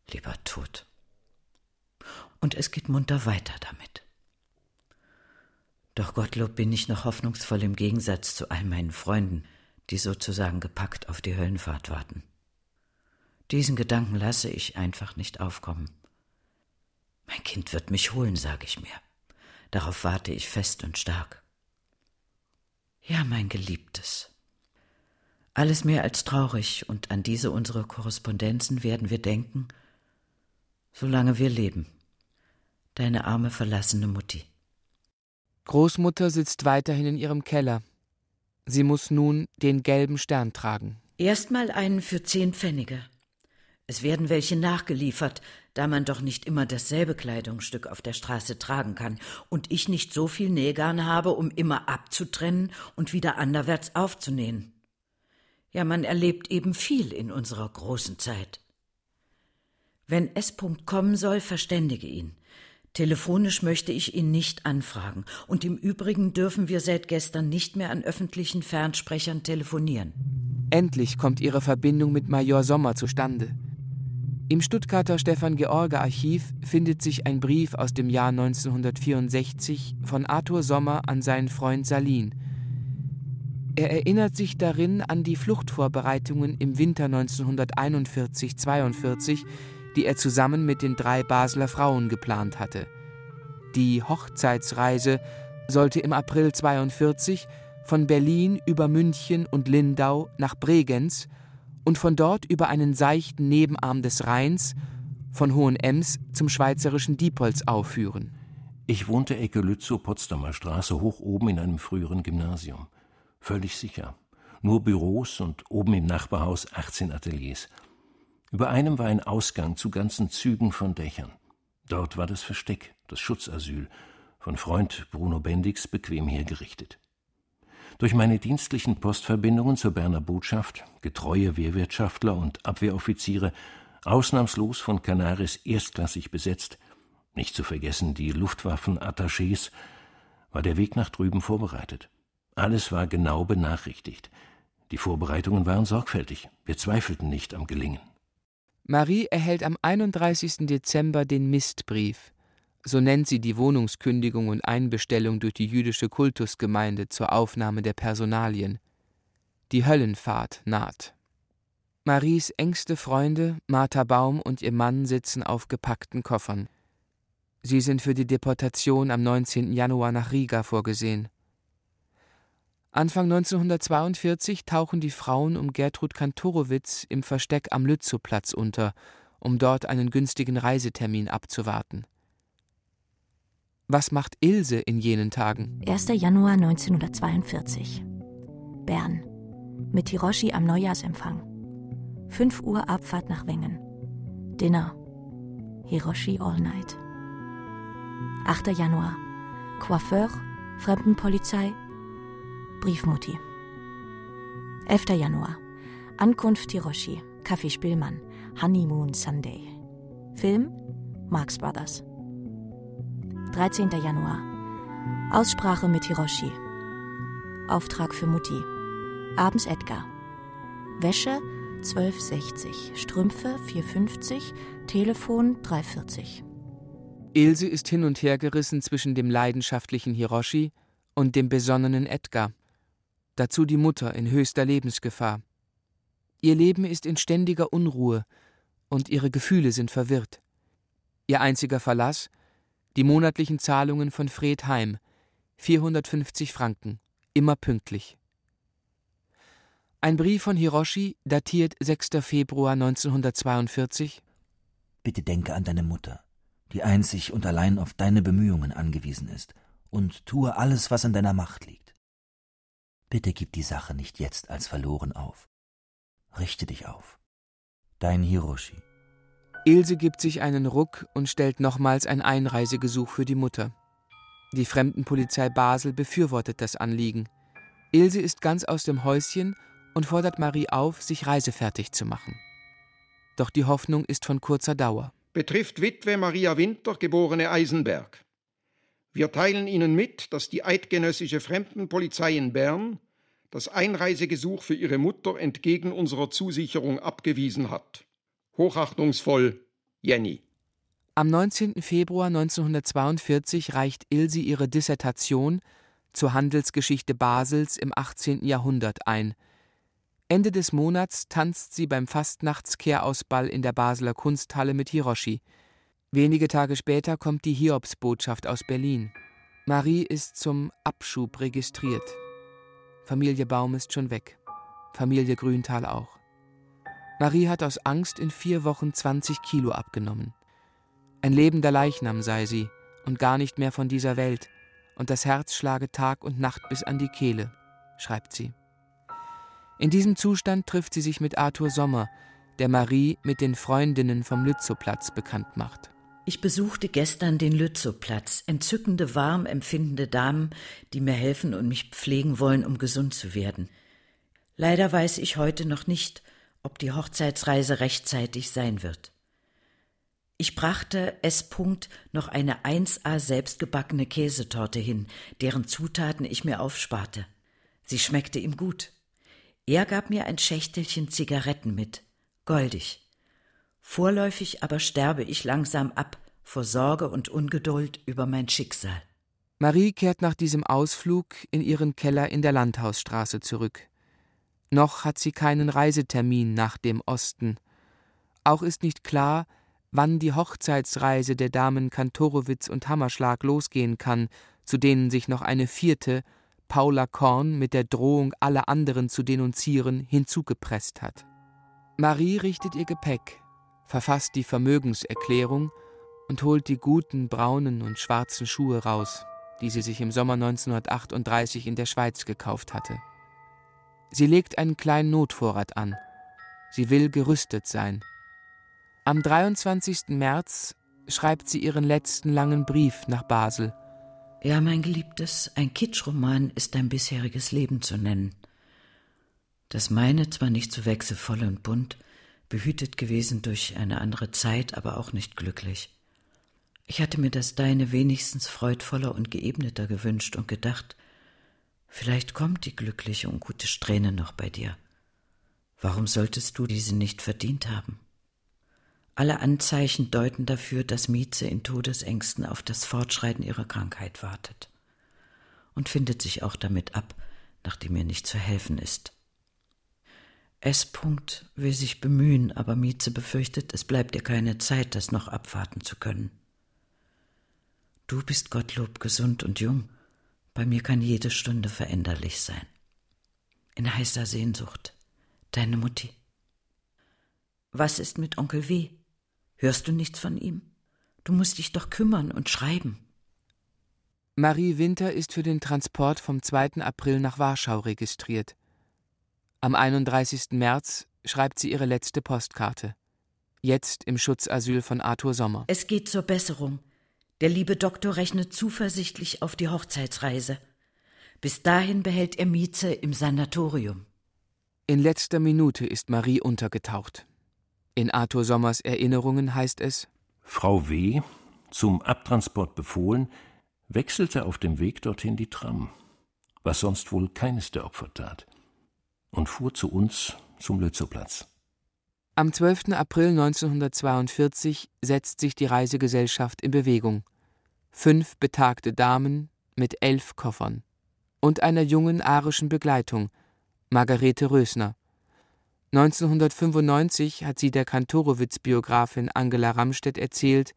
Lieber Tod. Und es geht munter weiter damit. Doch Gottlob bin ich noch hoffnungsvoll im Gegensatz zu all meinen Freunden, die sozusagen gepackt auf die Höllenfahrt warten. Diesen Gedanken lasse ich einfach nicht aufkommen. Mein Kind wird mich holen, sage ich mir. Darauf warte ich fest und stark. Ja, mein Geliebtes. Alles mehr als traurig, und an diese unsere Korrespondenzen werden wir denken, solange wir leben. Deine arme verlassene Mutti. Großmutter sitzt weiterhin in ihrem Keller. Sie muss nun den gelben Stern tragen. Erstmal einen für zehn Pfennige. Es werden welche nachgeliefert, da man doch nicht immer dasselbe Kleidungsstück auf der Straße tragen kann und ich nicht so viel Nähgarn habe, um immer abzutrennen und wieder anderwärts aufzunähen. Ja, man erlebt eben viel in unserer großen Zeit. Wenn S. kommen soll, verständige ihn. Telefonisch möchte ich ihn nicht anfragen, und im Übrigen dürfen wir seit gestern nicht mehr an öffentlichen Fernsprechern telefonieren. Endlich kommt ihre Verbindung mit Major Sommer zustande. Im Stuttgarter Stefan George Archiv findet sich ein Brief aus dem Jahr 1964 von Arthur Sommer an seinen Freund Salin. Er erinnert sich darin an die Fluchtvorbereitungen im Winter 1941-42, die er zusammen mit den drei Basler Frauen geplant hatte. Die Hochzeitsreise sollte im April 42 von Berlin über München und Lindau nach Bregenz und von dort über einen seichten Nebenarm des Rheins von Hohenems zum schweizerischen Diepholz aufführen. Ich wohnte Ecke Lützow, Potsdamer Straße, hoch oben in einem früheren Gymnasium. Völlig sicher. Nur Büros und oben im Nachbarhaus 18 Ateliers. Über einem war ein Ausgang zu ganzen Zügen von Dächern. Dort war das Versteck, das Schutzasyl, von Freund Bruno Bendix bequem hergerichtet. Durch meine dienstlichen Postverbindungen zur Berner Botschaft, getreue Wehrwirtschaftler und Abwehroffiziere, ausnahmslos von Canaris erstklassig besetzt, nicht zu vergessen die Luftwaffenattachés, war der Weg nach drüben vorbereitet. Alles war genau benachrichtigt. Die Vorbereitungen waren sorgfältig. Wir zweifelten nicht am Gelingen. Marie erhält am 31. Dezember den Mistbrief. So nennt sie die Wohnungskündigung und Einbestellung durch die jüdische Kultusgemeinde zur Aufnahme der Personalien. Die Höllenfahrt naht. Maries engste Freunde, Martha Baum und ihr Mann sitzen auf gepackten Koffern. Sie sind für die Deportation am 19. Januar nach Riga vorgesehen. Anfang 1942 tauchen die Frauen um Gertrud Kantorowitz im Versteck am Lützowplatz unter, um dort einen günstigen Reisetermin abzuwarten. Was macht Ilse in jenen Tagen? 1. Januar 1942. Bern. Mit Hiroshi am Neujahrsempfang. 5 Uhr Abfahrt nach Wengen. Dinner. Hiroshi All Night. 8. Januar. Coiffeur, Fremdenpolizei, Briefmutti. 11. Januar. Ankunft Hiroshi, Kaffee Spielmann, Honeymoon Sunday. Film Marx Brothers. 13. Januar. Aussprache mit Hiroshi. Auftrag für Mutti. Abends Edgar. Wäsche 12,60, Strümpfe 4,50, Telefon 3,40. Ilse ist hin und her gerissen zwischen dem leidenschaftlichen Hiroshi und dem besonnenen Edgar. Dazu die Mutter in höchster Lebensgefahr. Ihr Leben ist in ständiger Unruhe und ihre Gefühle sind verwirrt. Ihr einziger Verlass die monatlichen Zahlungen von Fred Heim 450 Franken, immer pünktlich. Ein Brief von Hiroshi, datiert 6. Februar 1942. Bitte denke an deine Mutter, die einzig und allein auf deine Bemühungen angewiesen ist, und tue alles, was in deiner Macht liegt. Bitte gib die Sache nicht jetzt als verloren auf. Richte dich auf. Dein Hiroshi. Ilse gibt sich einen Ruck und stellt nochmals ein Einreisegesuch für die Mutter. Die Fremdenpolizei Basel befürwortet das Anliegen. Ilse ist ganz aus dem Häuschen und fordert Marie auf, sich reisefertig zu machen. Doch die Hoffnung ist von kurzer Dauer. Betrifft Witwe Maria Winter, geborene Eisenberg. Wir teilen Ihnen mit, dass die eidgenössische Fremdenpolizei in Bern das Einreisegesuch für Ihre Mutter entgegen unserer Zusicherung abgewiesen hat. Hochachtungsvoll, Jenny. Am 19. Februar 1942 reicht Ilse ihre Dissertation zur Handelsgeschichte Basels im 18. Jahrhundert ein. Ende des Monats tanzt sie beim Fastnachtskehrausball in der Basler Kunsthalle mit Hiroshi. Wenige Tage später kommt die Hiobsbotschaft aus Berlin. Marie ist zum Abschub registriert. Familie Baum ist schon weg. Familie Grüntal auch. Marie hat aus Angst in vier Wochen 20 Kilo abgenommen. Ein lebender Leichnam sei sie und gar nicht mehr von dieser Welt, und das Herz schlage Tag und Nacht bis an die Kehle, schreibt sie. In diesem Zustand trifft sie sich mit Arthur Sommer, der Marie mit den Freundinnen vom Lützowplatz bekannt macht. Ich besuchte gestern den Lützowplatz. Entzückende, warm empfindende Damen, die mir helfen und mich pflegen wollen, um gesund zu werden. Leider weiß ich heute noch nicht, ob die Hochzeitsreise rechtzeitig sein wird. Ich brachte S. noch eine 1a selbstgebackene Käsetorte hin, deren Zutaten ich mir aufsparte. Sie schmeckte ihm gut. Er gab mir ein Schächtelchen Zigaretten mit, goldig. Vorläufig aber sterbe ich langsam ab vor Sorge und Ungeduld über mein Schicksal. Marie kehrt nach diesem Ausflug in ihren Keller in der Landhausstraße zurück. Noch hat sie keinen Reisetermin nach dem Osten. Auch ist nicht klar, wann die Hochzeitsreise der Damen Kantorowitz und Hammerschlag losgehen kann, zu denen sich noch eine vierte, Paula Korn, mit der Drohung, alle anderen zu denunzieren, hinzugepresst hat. Marie richtet ihr Gepäck, verfasst die Vermögenserklärung und holt die guten braunen und schwarzen Schuhe raus, die sie sich im Sommer 1938 in der Schweiz gekauft hatte. Sie legt einen kleinen Notvorrat an. Sie will gerüstet sein. Am 23. März schreibt sie ihren letzten langen Brief nach Basel. Ja, mein Geliebtes, ein Kitschroman ist dein bisheriges Leben zu nennen. Das meine zwar nicht so wechselvoll und bunt, behütet gewesen durch eine andere Zeit, aber auch nicht glücklich. Ich hatte mir das deine wenigstens freudvoller und geebneter gewünscht und gedacht, Vielleicht kommt die glückliche und gute Strähne noch bei dir. Warum solltest du diese nicht verdient haben? Alle Anzeichen deuten dafür, dass Mieze in Todesängsten auf das Fortschreiten ihrer Krankheit wartet und findet sich auch damit ab, nachdem ihr nicht zu helfen ist. S. will sich bemühen, aber Mieze befürchtet, es bleibt ihr keine Zeit, das noch abwarten zu können. Du bist Gottlob gesund und jung bei mir kann jede Stunde veränderlich sein. In heißer Sehnsucht. Deine Mutti. Was ist mit Onkel W? Hörst du nichts von ihm? Du musst dich doch kümmern und schreiben. Marie Winter ist für den Transport vom 2. April nach Warschau registriert. Am 31. März schreibt sie ihre letzte Postkarte. Jetzt im Schutzasyl von Arthur Sommer. Es geht zur Besserung. Der liebe Doktor rechnet zuversichtlich auf die Hochzeitsreise. Bis dahin behält er Mieze im Sanatorium. In letzter Minute ist Marie untergetaucht. In Arthur Sommers Erinnerungen heißt es: Frau W., zum Abtransport befohlen, wechselte auf dem Weg dorthin die Tram, was sonst wohl keines der Opfer tat, und fuhr zu uns zum Lützowplatz. Am 12. April 1942 setzt sich die Reisegesellschaft in Bewegung. Fünf betagte Damen mit elf Koffern und einer jungen arischen Begleitung, Margarete Rösner. 1995 hat sie der Kantorowitz-Biografin Angela Ramstedt erzählt,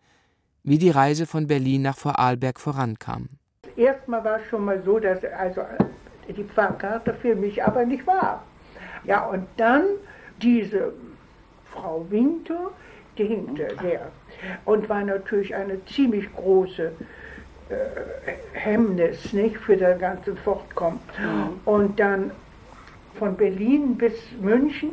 wie die Reise von Berlin nach Vorarlberg vorankam. Erstmal war es schon mal so, dass also die Fahrkarte für mich aber nicht war. Ja, und dann diese Frau Winter, die hinkte sehr. Und war natürlich eine ziemlich große äh, Hemmnis nicht, für das ganze Fortkommen. Mhm. Und dann von Berlin bis München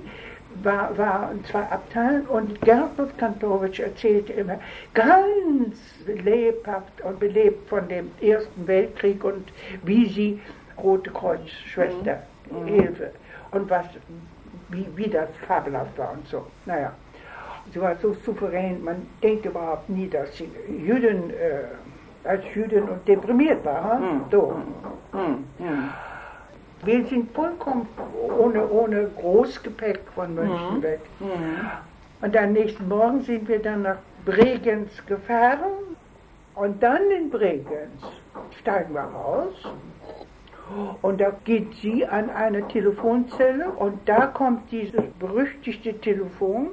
war, waren zwei Abteilen und Gertrud Kantorowitsch erzählte immer ganz lebhaft und belebt von dem Ersten Weltkrieg und wie sie Rote Kreuz Schwester mhm. mhm. Hilfe und was wie, wie das fabelhaft war und so. Naja, sie war so souverän, man denkt überhaupt nie, dass sie Jüdin, äh, als Jüdin und deprimiert war. Hm? So. Mhm. Wir sind vollkommen ohne, ohne Großgepäck von München mhm. weg. Mhm. Und am nächsten Morgen sind wir dann nach Bregenz gefahren. Und dann in Bregenz steigen wir aus und da geht sie an eine Telefonzelle und da kommt dieses berüchtigte Telefon.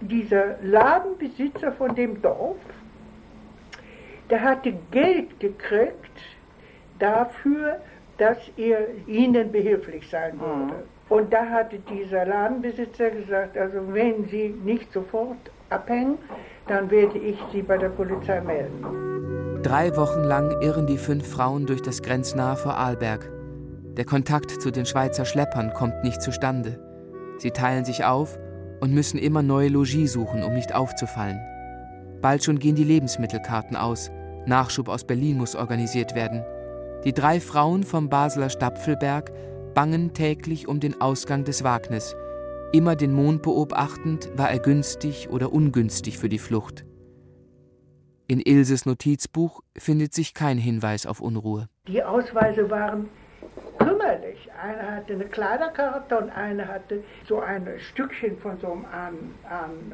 Dieser Ladenbesitzer von dem Dorf, der hatte Geld gekriegt dafür, dass er ihnen behilflich sein mhm. würde. Mhm. Und da hatte dieser Ladenbesitzer gesagt, also wenn Sie nicht sofort abhängen, dann werde ich Sie bei der Polizei melden. Drei Wochen lang irren die fünf Frauen durch das grenznahe Vorarlberg. Der Kontakt zu den Schweizer Schleppern kommt nicht zustande. Sie teilen sich auf und müssen immer neue Logis suchen, um nicht aufzufallen. Bald schon gehen die Lebensmittelkarten aus. Nachschub aus Berlin muss organisiert werden. Die drei Frauen vom Basler Stapfelberg bangen täglich um den Ausgang des Wagnis, Immer den Mond beobachtend, war er günstig oder ungünstig für die Flucht. In Ilses Notizbuch findet sich kein Hinweis auf Unruhe. Die Ausweise waren kümmerlich. Einer hatte eine Kleiderkarte und einer hatte so ein Stückchen von so einem An, An,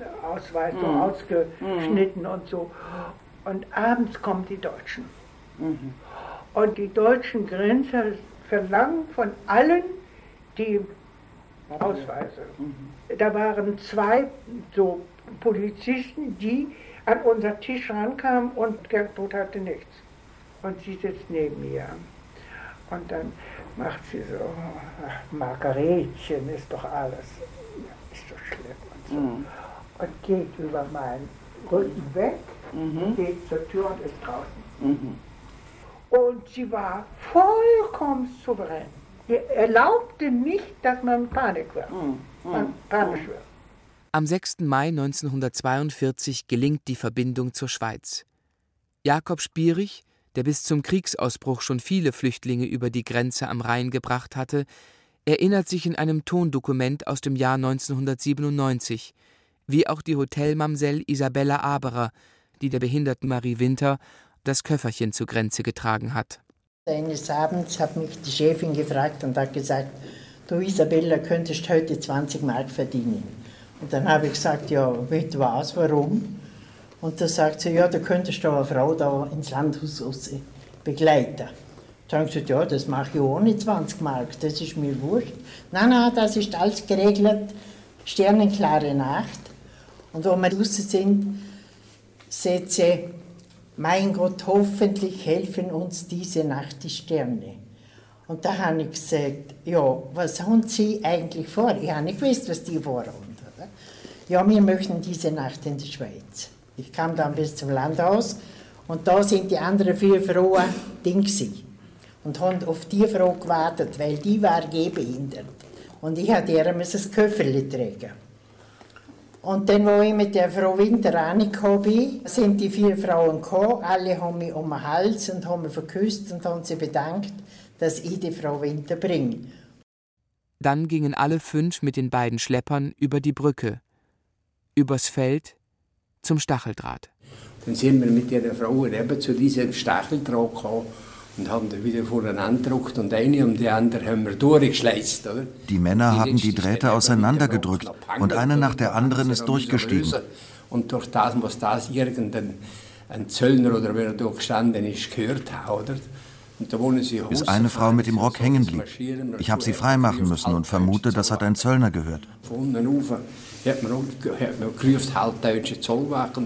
äh, Ausweis, so mhm. ausgeschnitten mhm. und so. Und abends kommen die Deutschen. Mhm. Und die deutschen Grenzer verlangen von allen, die Ausweise. Mhm. Da waren zwei so Polizisten, die an unser Tisch rankamen und Gertrud hatte nichts. Und sie sitzt neben mir. Und dann macht sie so, ach, Margaretchen ist doch alles, ist so schlimm und so. Mhm. Und geht über meinen Rücken weg, mhm. geht zur Tür und ist draußen. Mhm. Und sie war vollkommen souverän erlaubte nicht, dass man Panik wird, hm, hm, panisch wird. Am 6. Mai 1942 gelingt die Verbindung zur Schweiz. Jakob Spierig, der bis zum Kriegsausbruch schon viele Flüchtlinge über die Grenze am Rhein gebracht hatte, erinnert sich in einem Tondokument aus dem Jahr 1997, wie auch die Hotelmamsell Isabella Aberer, die der behinderten Marie Winter das Köfferchen zur Grenze getragen hat. Eines Abends hat mich die Chefin gefragt und hat gesagt, du Isabella, könntest heute 20 Mark verdienen. Und dann habe ich gesagt, ja, mit was, warum? Und da sagt sie, ja, du könntest da eine Frau da ins Landhaus begleiten. Ich gesagt, ja, das mache ich ohne 20 Mark, das ist mir wurscht. Nein, nein, das ist alles geregelt, sternenklare Nacht. Und wo wir draußen sind, sieht sie mein Gott, hoffentlich helfen uns diese Nacht die Sterne. Und da habe ich gesagt, ja, was haben Sie eigentlich vor? Ich habe nicht gewusst, was die vorhaben. Oder? Ja, wir möchten diese Nacht in der Schweiz. Ich kam dann bis zum Landhaus und da sind die anderen vier Frauen Ding und haben auf die Frau gewartet, weil die war gehbehindert. Und ich hatte ihr das Köfferli tragen. Und dann, wo ich mit der Frau Winter angekommen bin, sind die vier Frauen gekommen. Alle haben mich um den Hals und haben mich verküsst und haben sie bedankt, dass ich die Frau Winter bringe. Dann gingen alle fünf mit den beiden Schleppern über die Brücke, übers Feld zum Stacheldraht. Dann sind wir mit der Frau eben zu diesem Stacheldraht gekommen und haben da wieder voneinander gedrückt und eine um die andere haben wir durchgeschleizt. Oder? Die Männer haben die Drähte auseinandergedrückt und eine nach der anderen ist durchgestiegen. Und durch das muss das irgendein ein Zöllner oder wer da gestanden ist, gehört haben, oder? Bis eine Frau mit dem Rock hängen blieb. Ich habe sie freimachen müssen und vermute, das hat ein Zöllner gehört.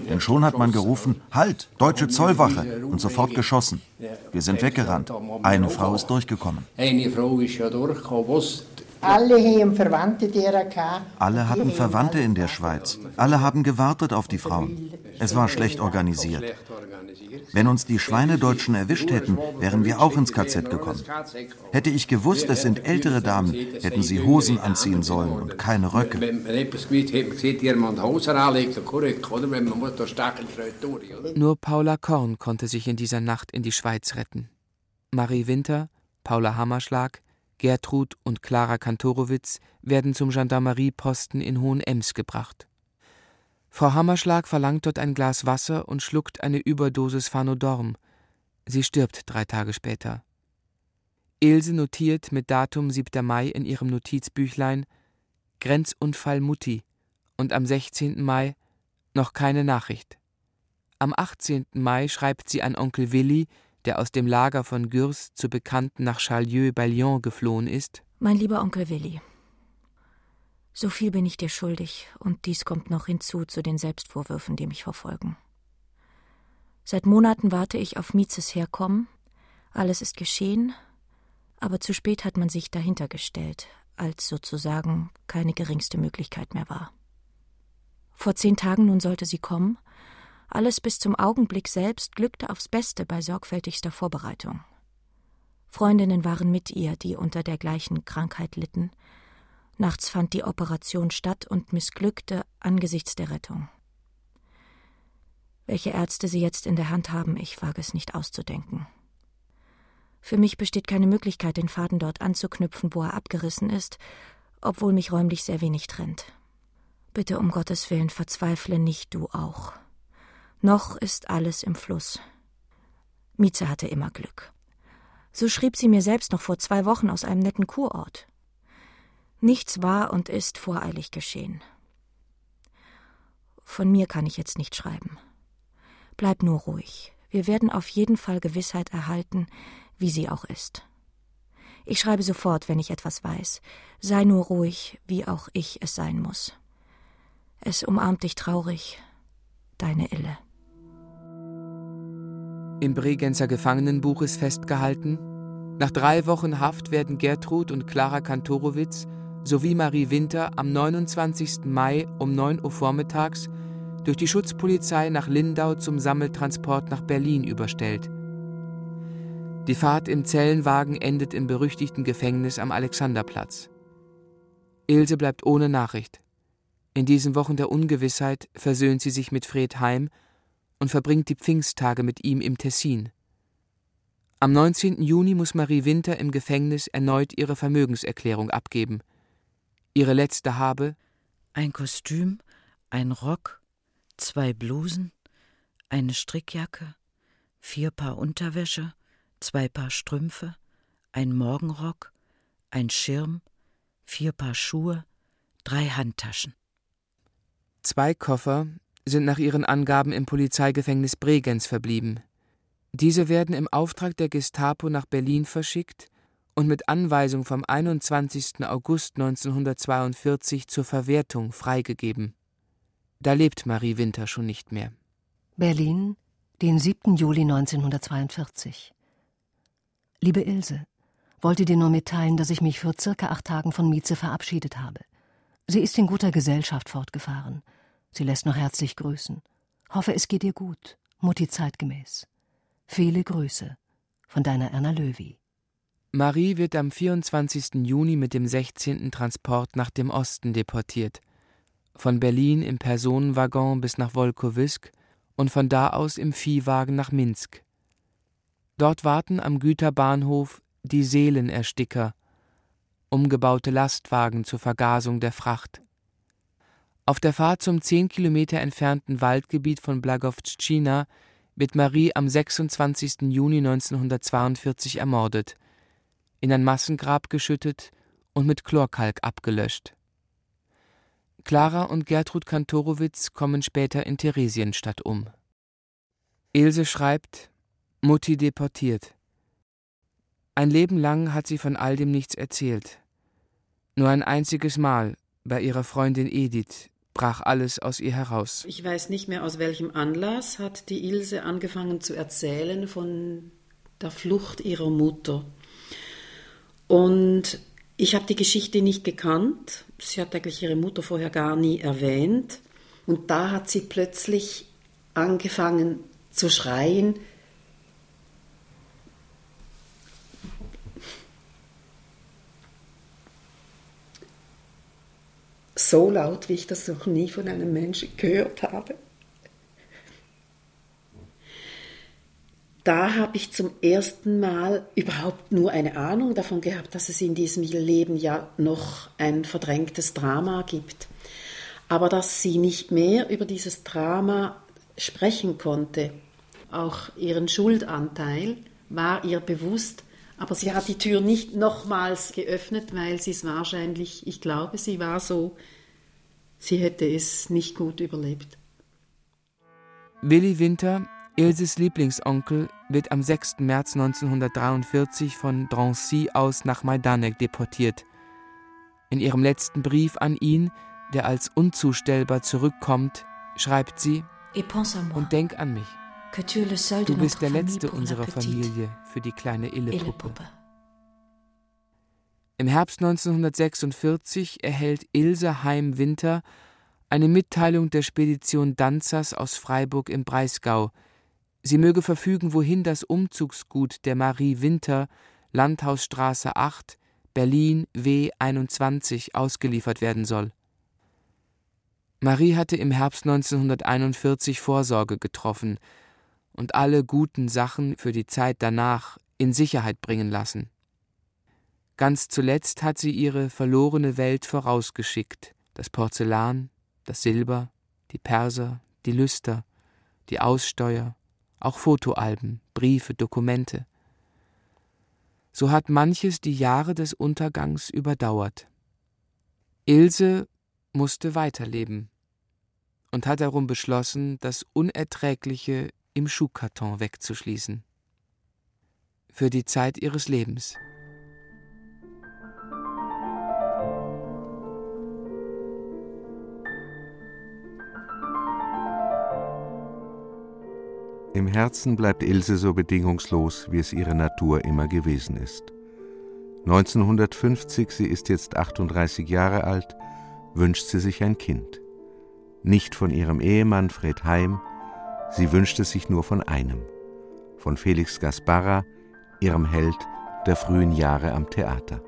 Und schon hat man gerufen, Halt, deutsche Zollwache, und sofort geschossen. Wir sind weggerannt. Eine Frau ist durchgekommen. Eine Frau ist ja durchgekommen. Alle haben Verwandte derer Alle hatten Verwandte in der Schweiz. Alle haben gewartet auf die Frau. Es war schlecht organisiert. Wenn uns die Schweinedeutschen erwischt hätten, wären wir auch ins KZ gekommen. Hätte ich gewusst, es sind ältere Damen, hätten sie Hosen anziehen sollen und keine Röcke. Nur Paula Korn konnte sich in dieser Nacht in die Schweiz retten. Marie Winter, Paula Hammerschlag, Gertrud und Clara Kantorowitz werden zum Gendarmerieposten in Hohenems gebracht. Frau Hammerschlag verlangt dort ein Glas Wasser und schluckt eine Überdosis Phanodorm. Sie stirbt drei Tage später. Ilse notiert mit Datum 7. Mai in ihrem Notizbüchlein Grenzunfall Mutti und am 16. Mai noch keine Nachricht. Am 18. Mai schreibt sie an Onkel Willi, der aus dem Lager von Gürs zu Bekannten nach Charlieu bei Lyon geflohen ist. Mein lieber Onkel Willi, so viel bin ich dir schuldig, und dies kommt noch hinzu zu den Selbstvorwürfen, die mich verfolgen. Seit Monaten warte ich auf Mietzes Herkommen. Alles ist geschehen, aber zu spät hat man sich dahinter gestellt, als sozusagen keine geringste Möglichkeit mehr war. Vor zehn Tagen nun sollte sie kommen, alles bis zum Augenblick selbst glückte aufs Beste bei sorgfältigster Vorbereitung. Freundinnen waren mit ihr, die unter der gleichen Krankheit litten. Nachts fand die Operation statt und missglückte angesichts der Rettung. Welche Ärzte sie jetzt in der Hand haben, ich wage es nicht auszudenken. Für mich besteht keine Möglichkeit, den Faden dort anzuknüpfen, wo er abgerissen ist, obwohl mich räumlich sehr wenig trennt. Bitte um Gottes Willen verzweifle nicht du auch. Noch ist alles im Fluss. Mieze hatte immer Glück. So schrieb sie mir selbst noch vor zwei Wochen aus einem netten Kurort. Nichts war und ist voreilig geschehen. Von mir kann ich jetzt nicht schreiben. Bleib nur ruhig. Wir werden auf jeden Fall Gewissheit erhalten, wie sie auch ist. Ich schreibe sofort, wenn ich etwas weiß. Sei nur ruhig, wie auch ich es sein muss. Es umarmt dich traurig, deine Ille. Im Bregenzer Gefangenenbuch ist festgehalten, nach drei Wochen Haft werden Gertrud und Clara Kantorowitz sowie Marie Winter am 29. Mai um 9 Uhr vormittags durch die Schutzpolizei nach Lindau zum Sammeltransport nach Berlin überstellt. Die Fahrt im Zellenwagen endet im berüchtigten Gefängnis am Alexanderplatz. Ilse bleibt ohne Nachricht. In diesen Wochen der Ungewissheit versöhnt sie sich mit Fred Heim und verbringt die Pfingsttage mit ihm im Tessin. Am 19. Juni muss Marie Winter im Gefängnis erneut ihre Vermögenserklärung abgeben. Ihre letzte habe ein Kostüm, ein Rock, zwei Blusen, eine Strickjacke, vier Paar Unterwäsche, zwei Paar Strümpfe, ein Morgenrock, ein Schirm, vier Paar Schuhe, drei Handtaschen. Zwei Koffer sind nach ihren Angaben im Polizeigefängnis Bregenz verblieben. Diese werden im Auftrag der Gestapo nach Berlin verschickt und mit Anweisung vom 21. August 1942 zur Verwertung freigegeben. Da lebt Marie Winter schon nicht mehr. Berlin, den 7. Juli 1942. Liebe Ilse, wollte dir nur mitteilen, dass ich mich vor circa acht Tagen von Mieze verabschiedet habe. Sie ist in guter Gesellschaft fortgefahren. Sie lässt noch herzlich grüßen. Hoffe, es geht dir gut. Mutti zeitgemäß. Viele Grüße von deiner Erna Löwy. Marie wird am 24. Juni mit dem 16. Transport nach dem Osten deportiert. von Berlin im Personenwaggon bis nach Wolkowisk und von da aus im Viehwagen nach Minsk. Dort warten am Güterbahnhof die Seelenersticker, umgebaute Lastwagen zur Vergasung der Fracht. Auf der Fahrt zum zehn Kilometer entfernten Waldgebiet von Blagovtschina wird Marie am 26. Juni 1942 ermordet, in ein Massengrab geschüttet und mit Chlorkalk abgelöscht. Clara und Gertrud Kantorowitz kommen später in Theresienstadt um. Ilse schreibt, Mutti deportiert. Ein Leben lang hat sie von all dem nichts erzählt. Nur ein einziges Mal, bei ihrer Freundin Edith, brach alles aus ihr heraus. Ich weiß nicht mehr, aus welchem Anlass hat die Ilse angefangen zu erzählen von der Flucht ihrer Mutter. Und ich habe die Geschichte nicht gekannt. Sie hat eigentlich ihre Mutter vorher gar nie erwähnt. Und da hat sie plötzlich angefangen zu schreien. So laut, wie ich das noch nie von einem Menschen gehört habe. da habe ich zum ersten Mal überhaupt nur eine Ahnung davon gehabt, dass es in diesem Leben ja noch ein verdrängtes Drama gibt. Aber dass sie nicht mehr über dieses Drama sprechen konnte, auch ihren Schuldanteil, war ihr bewusst, aber sie hat die Tür nicht nochmals geöffnet, weil sie es wahrscheinlich, ich glaube, sie war so, sie hätte es nicht gut überlebt. Willi Winter Ilses Lieblingsonkel wird am 6. März 1943 von Drancy aus nach Majdanek deportiert. In ihrem letzten Brief an ihn, der als unzustellbar zurückkommt, schreibt sie: Und denk an mich. Du bist der letzte unserer Familie für die kleine Illepuppe. Im Herbst 1946 erhält Ilse Heim-Winter eine Mitteilung der Spedition Danzers aus Freiburg im Breisgau, Sie möge verfügen, wohin das Umzugsgut der Marie Winter, Landhausstraße 8, Berlin W 21 ausgeliefert werden soll. Marie hatte im Herbst 1941 Vorsorge getroffen und alle guten Sachen für die Zeit danach in Sicherheit bringen lassen. Ganz zuletzt hat sie ihre verlorene Welt vorausgeschickt, das Porzellan, das Silber, die Perser, die Lüster, die Aussteuer, auch Fotoalben, Briefe, Dokumente. So hat manches die Jahre des Untergangs überdauert. Ilse musste weiterleben und hat darum beschlossen, das Unerträgliche im Schuhkarton wegzuschließen. Für die Zeit ihres Lebens. Im Herzen bleibt Ilse so bedingungslos, wie es ihre Natur immer gewesen ist. 1950, sie ist jetzt 38 Jahre alt, wünscht sie sich ein Kind. Nicht von ihrem Ehemann Fred Heim, sie wünscht es sich nur von einem, von Felix Gasparra, ihrem Held der frühen Jahre am Theater.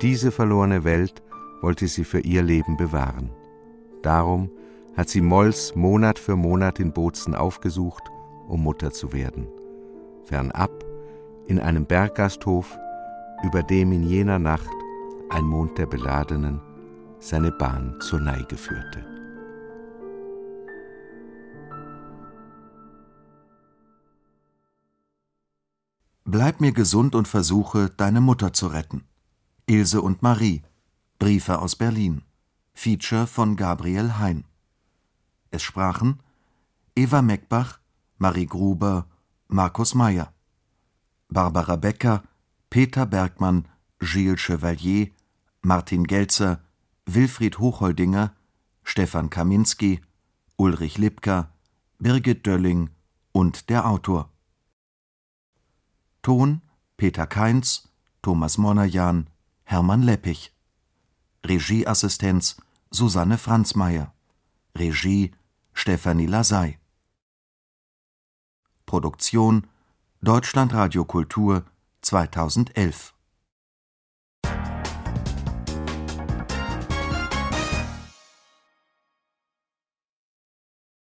Diese verlorene Welt wollte sie für ihr Leben bewahren. Darum hat sie Molls Monat für Monat in Bozen aufgesucht, um Mutter zu werden. Fernab, in einem Berggasthof, über dem in jener Nacht ein Mond der Beladenen seine Bahn zur Neige führte. Bleib mir gesund und versuche, deine Mutter zu retten. Ilse und Marie. Briefe aus Berlin. Feature von Gabriel Hein. Es sprachen Eva Meckbach, Marie Gruber, Markus Meyer, Barbara Becker, Peter Bergmann, Gilles Chevalier, Martin Gelzer, Wilfried Hochholdinger, Stefan Kaminski, Ulrich Lipka, Birgit Dölling und der Autor. Ton Peter Kainz, Thomas Monajan, Hermann Leppich. Regieassistenz Susanne Franzmeier. Regie Stefanie Lasey. Produktion Deutschlandradio Kultur 2011